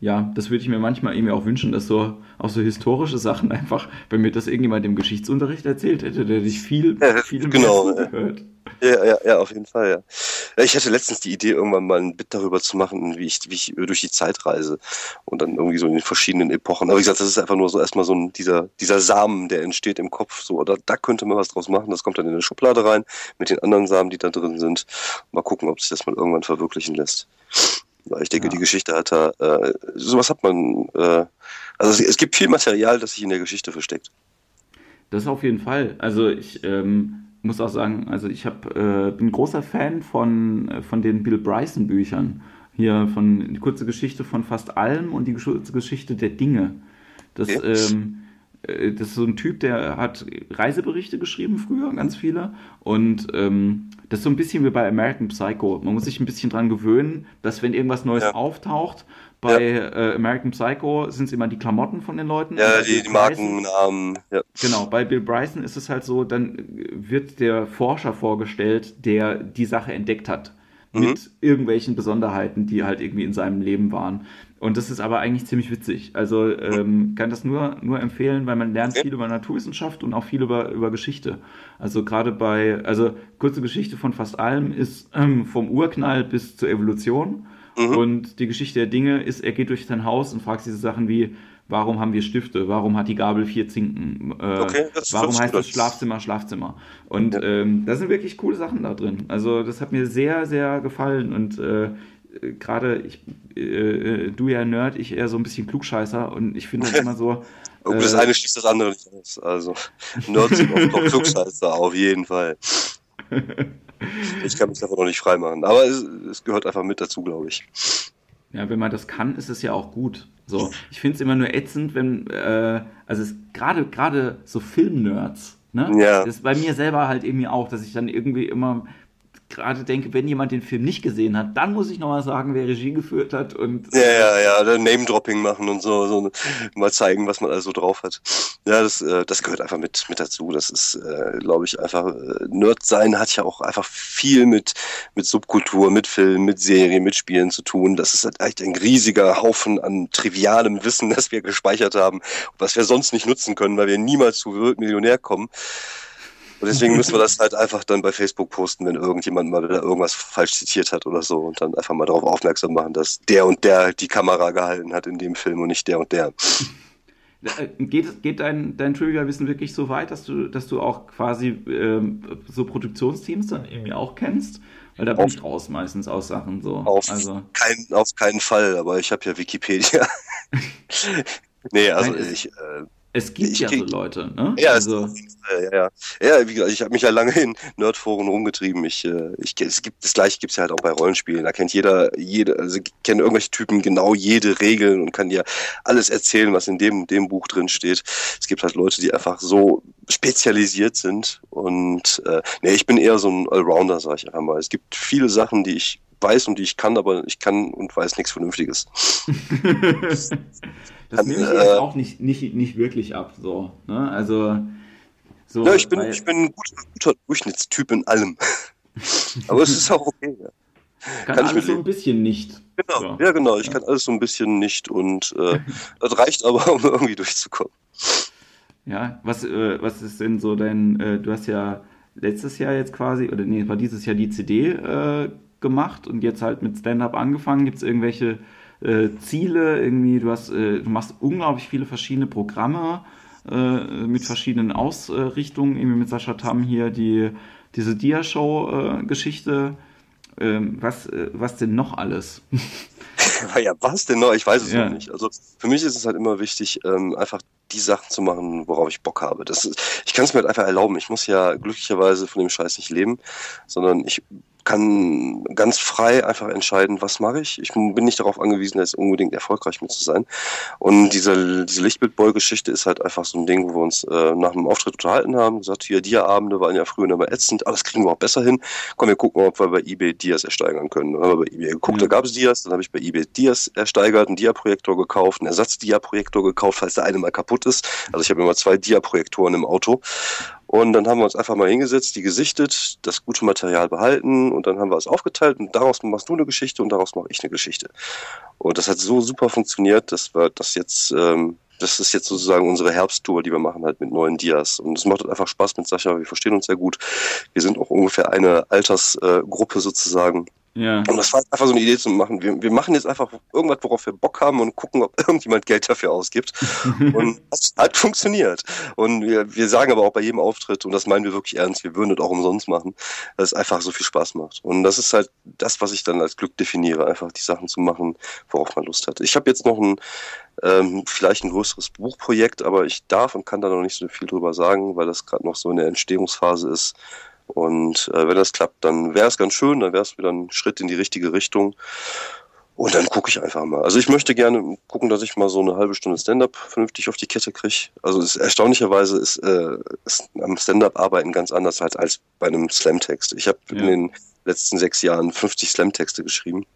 ja, das würde ich mir manchmal irgendwie auch wünschen, dass so auch so historische Sachen einfach, wenn mir das irgendjemand im Geschichtsunterricht erzählt hätte, der sich viel, ja, viel genau, mehr zugehört. Ja, ja, ja, auf jeden Fall, ja. Ich hatte letztens die Idee, irgendwann mal ein Bit darüber zu machen, wie ich, wie ich durch die Zeit reise und dann irgendwie so in den verschiedenen Epochen. Aber wie gesagt, das ist einfach nur so erstmal so ein, dieser, dieser Samen, der entsteht im Kopf, so, oder da könnte man was draus machen. Das kommt dann in eine Schublade rein mit den anderen Samen, die da drin sind. Mal gucken, ob sich das mal irgendwann verwirklichen lässt. Ich denke, ja. die Geschichte hat da, äh, sowas hat man, äh, also es, es, gibt viel Material, das sich in der Geschichte versteckt. Das auf jeden Fall. Also ich ähm, muss auch sagen, also ich hab, äh, bin großer Fan von, äh, von den Bill Bryson Büchern. Hier von die kurze Geschichte von fast allem und die kurze Geschichte der Dinge. Das, okay. ähm, äh, das ist so ein Typ, der hat Reiseberichte geschrieben früher, ganz viele. Und ähm, das ist so ein bisschen wie bei American Psycho. Man muss sich ein bisschen dran gewöhnen, dass wenn irgendwas Neues ja. auftaucht, bei ja. äh, American Psycho sind es immer die Klamotten von den Leuten. Ja, die, die Markennamen. Ja. Genau, bei Bill Bryson ist es halt so, dann wird der Forscher vorgestellt, der die Sache entdeckt hat. Mhm. Mit irgendwelchen Besonderheiten, die halt irgendwie in seinem Leben waren. Und das ist aber eigentlich ziemlich witzig. Also ähm, kann das nur, nur empfehlen, weil man lernt viel über Naturwissenschaft und auch viel über, über Geschichte. Also gerade bei, also kurze Geschichte von fast allem ist ähm, vom Urknall bis zur Evolution. Mhm. Und die Geschichte der Dinge ist, er geht durch sein Haus und fragt diese Sachen wie, warum haben wir Stifte? Warum hat die Gabel vier Zinken? Äh, okay, warum heißt das Schlafzimmer Schlafzimmer? Und ja. ähm, da sind wirklich coole Sachen da drin. Also das hat mir sehr, sehr gefallen und äh, gerade ich, äh, äh, du ja Nerd, ich eher so ein bisschen Klugscheißer und ich finde das immer so. <laughs> Oh, das äh, eine schließt das andere nicht aus. Also Nerds sind auch Klugscheißer, auf jeden Fall. Ich kann mich davon noch nicht freimachen. Aber es, es gehört einfach mit dazu, glaube ich. Ja, wenn man das kann, ist es ja auch gut. So, ich finde es immer nur ätzend, wenn, äh, also gerade gerade so Filmnerds, ne? Ja. Das ist bei mir selber halt irgendwie auch, dass ich dann irgendwie immer gerade denke, wenn jemand den Film nicht gesehen hat, dann muss ich nochmal sagen, wer Regie geführt hat und. Ja, ja, ja, Name-Dropping machen und so, so mal zeigen, was man also drauf hat. Ja, das, äh, das gehört einfach mit, mit dazu. Das ist, äh, glaube ich, einfach, äh, Nerd sein hat ja auch einfach viel mit, mit Subkultur, mit Film, mit Serien, mit Spielen zu tun. Das ist halt echt ein riesiger Haufen an trivialem Wissen, <laughs> das wir gespeichert haben, was wir sonst nicht nutzen können, weil wir niemals zu Millionär kommen. Und deswegen müssen wir das halt einfach dann bei Facebook posten, wenn irgendjemand mal wieder irgendwas falsch zitiert hat oder so und dann einfach mal darauf aufmerksam machen, dass der und der die Kamera gehalten hat in dem Film und nicht der und der. Äh, geht, geht dein, dein Trivia-Wissen wirklich so weit, dass du, dass du auch quasi ähm, so Produktionsteams dann irgendwie auch kennst? Weil da bin auf, ich raus meistens aus Sachen so. Auf, also. kein, auf keinen Fall, aber ich habe ja Wikipedia. <laughs> nee, also Nein, ich. Äh, es gibt ich, ja so Leute, ne? Ja, also, ja, ja. ja, wie gesagt, ich habe mich ja lange in Nerdforen rumgetrieben. Ich, äh, ich, es gibt das gleiche gibt's ja halt auch bei Rollenspielen. Da kennt jeder, jede, also kennen irgendwelche Typen genau jede Regel und kann dir alles erzählen, was in dem dem Buch drin steht. Es gibt halt Leute, die einfach so spezialisiert sind und äh, nee, ich bin eher so ein Allrounder, sag ich einfach mal. Es gibt viele Sachen, die ich weiß und die ich kann, aber ich kann und weiß nichts Vernünftiges. <laughs> Das nehme ich jetzt äh, auch nicht, nicht, nicht wirklich ab. So, ne? Also, so, ja, ich bin, weil, ich bin ein guter, guter Durchschnittstyp in allem. <laughs> Aber es ist auch okay. Ja. Kann, kann alles so ein bisschen nicht. Genau, so. ja genau, ich ja. kann alles so ein bisschen nicht und äh, <laughs> das reicht aber, um irgendwie durchzukommen. Ja, was, äh, was ist denn so dein, äh, du hast ja letztes Jahr jetzt quasi, oder nee, war dieses Jahr die CD äh, gemacht und jetzt halt mit Stand-Up angefangen. Gibt es irgendwelche äh, Ziele, irgendwie, du hast, äh, du machst unglaublich viele verschiedene Programme äh, mit verschiedenen Ausrichtungen, irgendwie mit Sascha Tam hier die, diese Dia-Show-Geschichte. Ähm, was, äh, was denn noch alles? <laughs> ja, was denn noch? Ich weiß es ja. noch nicht. Also für mich ist es halt immer wichtig, ähm, einfach die Sachen zu machen, worauf ich Bock habe. Das ist, ich kann es mir halt einfach erlauben. Ich muss ja glücklicherweise von dem Scheiß nicht leben, sondern ich kann ganz frei einfach entscheiden, was mache ich. Ich bin nicht darauf angewiesen, jetzt unbedingt erfolgreich mit zu sein. Und diese, diese Lichtbildboy-Geschichte ist halt einfach so ein Ding, wo wir uns äh, nach einem Auftritt unterhalten haben, gesagt, hier, Dia-Abende waren ja früher immer ätzend, aber das kriegen wir auch besser hin. Komm, wir gucken, ob wir bei eBay Dias ersteigern können. Dann haben wir bei eBay geguckt, ja. da gab es Dias, dann habe ich bei eBay Dias ersteigert, einen Dia-Projektor gekauft, einen Ersatz-Dia-Projektor gekauft, falls der eine mal kaputt ist. Also ich habe immer zwei Dia-Projektoren im Auto und dann haben wir uns einfach mal hingesetzt, die gesichtet, das gute Material behalten und dann haben wir es aufgeteilt und daraus machst du eine Geschichte und daraus mache ich eine Geschichte. Und das hat so super funktioniert, dass wir das jetzt, ähm, das ist jetzt sozusagen unsere Herbsttour, die wir machen halt mit neuen Dias. Und es macht halt einfach Spaß mit Sascha, wir verstehen uns sehr gut. Wir sind auch ungefähr eine Altersgruppe sozusagen. Ja. Und das war einfach so eine Idee zu machen. Wir, wir machen jetzt einfach irgendwas, worauf wir Bock haben und gucken, ob <laughs> irgendjemand Geld dafür ausgibt. <laughs> und das hat funktioniert. Und wir, wir sagen aber auch bei jedem Auftritt, und das meinen wir wirklich ernst, wir würden das auch umsonst machen, dass es einfach so viel Spaß macht. Und das ist halt das, was ich dann als Glück definiere, einfach die Sachen zu machen, worauf man Lust hat. Ich habe jetzt noch ein ähm, vielleicht ein größeres Buchprojekt, aber ich darf und kann da noch nicht so viel drüber sagen, weil das gerade noch so in der Entstehungsphase ist. Und äh, wenn das klappt, dann wäre es ganz schön, dann wäre es wieder ein Schritt in die richtige Richtung. Und dann gucke ich einfach mal. Also ich möchte gerne gucken, dass ich mal so eine halbe Stunde Stand-up vernünftig auf die Kette kriege. Also ist, erstaunlicherweise ist, äh, ist am Stand-up-Arbeiten ganz anders halt als bei einem Slam-Text. Ich habe ja. in den letzten sechs Jahren 50 Slam-Texte geschrieben.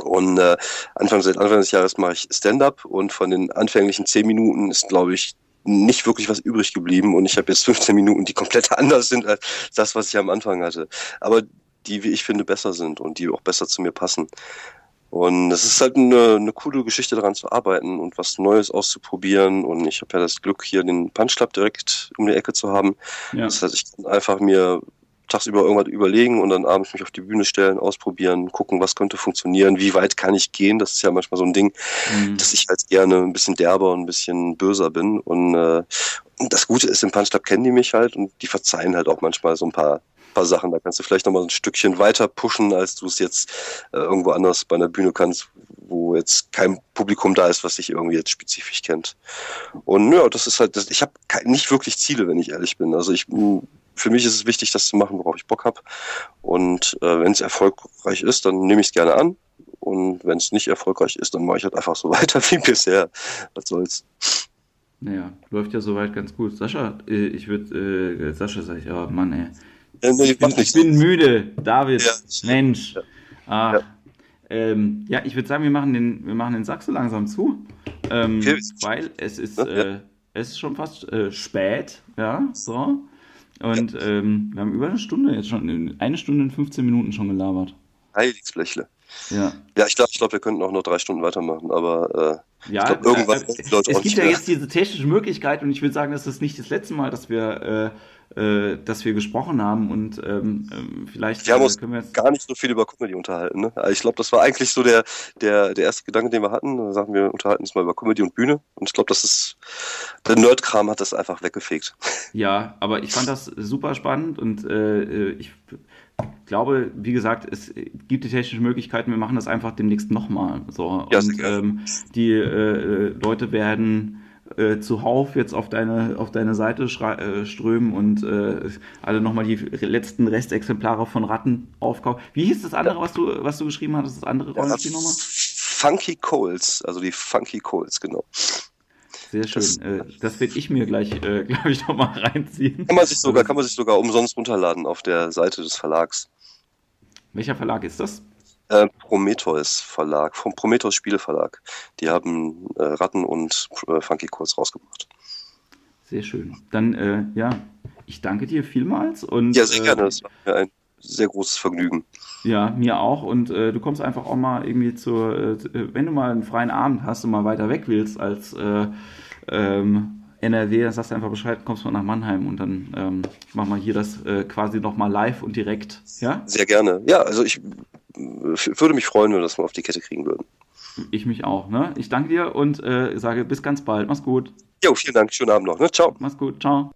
Und äh, Anfang, seit Anfang des Jahres mache ich Stand-up und von den anfänglichen zehn Minuten ist, glaube ich, nicht wirklich was übrig geblieben und ich habe jetzt <laughs> 15 Minuten, die komplett <laughs> anders sind als das, was ich am Anfang hatte. Aber die, wie ich finde, besser sind und die auch besser zu mir passen. Und es ist halt eine, eine coole Geschichte daran zu arbeiten und was Neues auszuprobieren. Und ich habe ja das Glück, hier den Punch Club direkt um die Ecke zu haben. Ja. Das heißt, ich kann einfach mir tagsüber irgendwas überlegen und dann abends mich auf die Bühne stellen, ausprobieren, gucken, was könnte funktionieren, wie weit kann ich gehen. Das ist ja manchmal so ein Ding, mhm. dass ich halt gerne ein bisschen derber und ein bisschen böser bin. Und, äh, das Gute ist, im Punch Club kennen die mich halt und die verzeihen halt auch manchmal so ein paar paar Sachen. Da kannst du vielleicht nochmal ein Stückchen weiter pushen, als du es jetzt äh, irgendwo anders bei einer Bühne kannst, wo jetzt kein Publikum da ist, was dich irgendwie jetzt spezifisch kennt. Und ja, das ist halt, das, ich habe nicht wirklich Ziele, wenn ich ehrlich bin. Also ich für mich ist es wichtig, das zu machen, worauf ich Bock habe. Und äh, wenn es erfolgreich ist, dann nehme ich es gerne an. Und wenn es nicht erfolgreich ist, dann mache ich halt einfach so <laughs> weiter wie bisher. Was soll's. Naja, läuft ja soweit ganz gut. Sascha, äh, ich würde, äh, Sascha sag ich, oh Mann, ey. Ja, nee, ich, bin, ich bin, müde, David, ja. Mensch. Ja. Ah, ja. Ähm, ja, ich würde sagen, wir machen den, wir machen den Sack so langsam zu, ähm, okay. weil es ist, äh, es ist schon fast äh, spät, ja, so. Und ähm, wir haben über eine Stunde jetzt schon, eine Stunde und 15 Minuten schon gelabert. Heiligsblechle. Ja. Ja, ich glaube, ich glaub, wir könnten auch noch drei Stunden weitermachen, aber äh, ja, glaub, irgendwann. Äh, es gibt ja jetzt diese technische Möglichkeit und ich würde sagen, das ist nicht das letzte Mal, dass wir, äh, dass wir gesprochen haben und ähm, ähm vielleicht wir haben uns wir gar nicht so viel über Comedy unterhalten. Ne? Ich glaube, das war eigentlich so der, der, der erste Gedanke, den wir hatten. Da sagen wir, unterhalten uns mal über Comedy und Bühne und ich glaube, das ist der Nerd-Kram hat das einfach weggefegt. <laughs> Ja, aber ich fand das super spannend und äh, ich glaube, wie gesagt, es gibt die technischen Möglichkeiten. Wir machen das einfach demnächst nochmal. So. Ja, und ähm, die äh, Leute werden äh, zuhauf jetzt auf deine, auf deine Seite äh, strömen und äh, alle nochmal die letzten Restexemplare von Ratten aufkaufen. Wie hieß das andere, was du, was du geschrieben hattest, das andere Rollenspiel nochmal? Funky Coles, also die Funky Coles, genau. Sehr schön. Das, äh, das werde ich mir gleich, äh, <laughs> glaube ich, nochmal reinziehen. Kann man sich sogar, kann man sich sogar umsonst runterladen auf der Seite des Verlags. Welcher Verlag ist das? Äh, Prometheus Verlag, vom Prometheus Spieleverlag. Die haben äh, Ratten und äh, Funky Calls rausgebracht. Sehr schön. Dann, äh, ja, ich danke dir vielmals. Und, ja, sehr gerne. Das war mir ein sehr großes Vergnügen. Ja, mir auch. Und äh, du kommst einfach auch mal irgendwie zur, äh, wenn du mal einen freien Abend hast und mal weiter weg willst als ähm, NRW, dann sagst du einfach Bescheid, kommst du nach Mannheim und dann ähm, machen wir hier das äh, quasi nochmal live und direkt. Ja? Sehr gerne. Ja, also ich würde mich freuen, wenn wir das mal auf die Kette kriegen würden. Ich mich auch. Ne? Ich danke dir und äh, sage bis ganz bald. Mach's gut. Jo, vielen Dank. Schönen Abend noch. Ne? Ciao. Mach's gut. Ciao.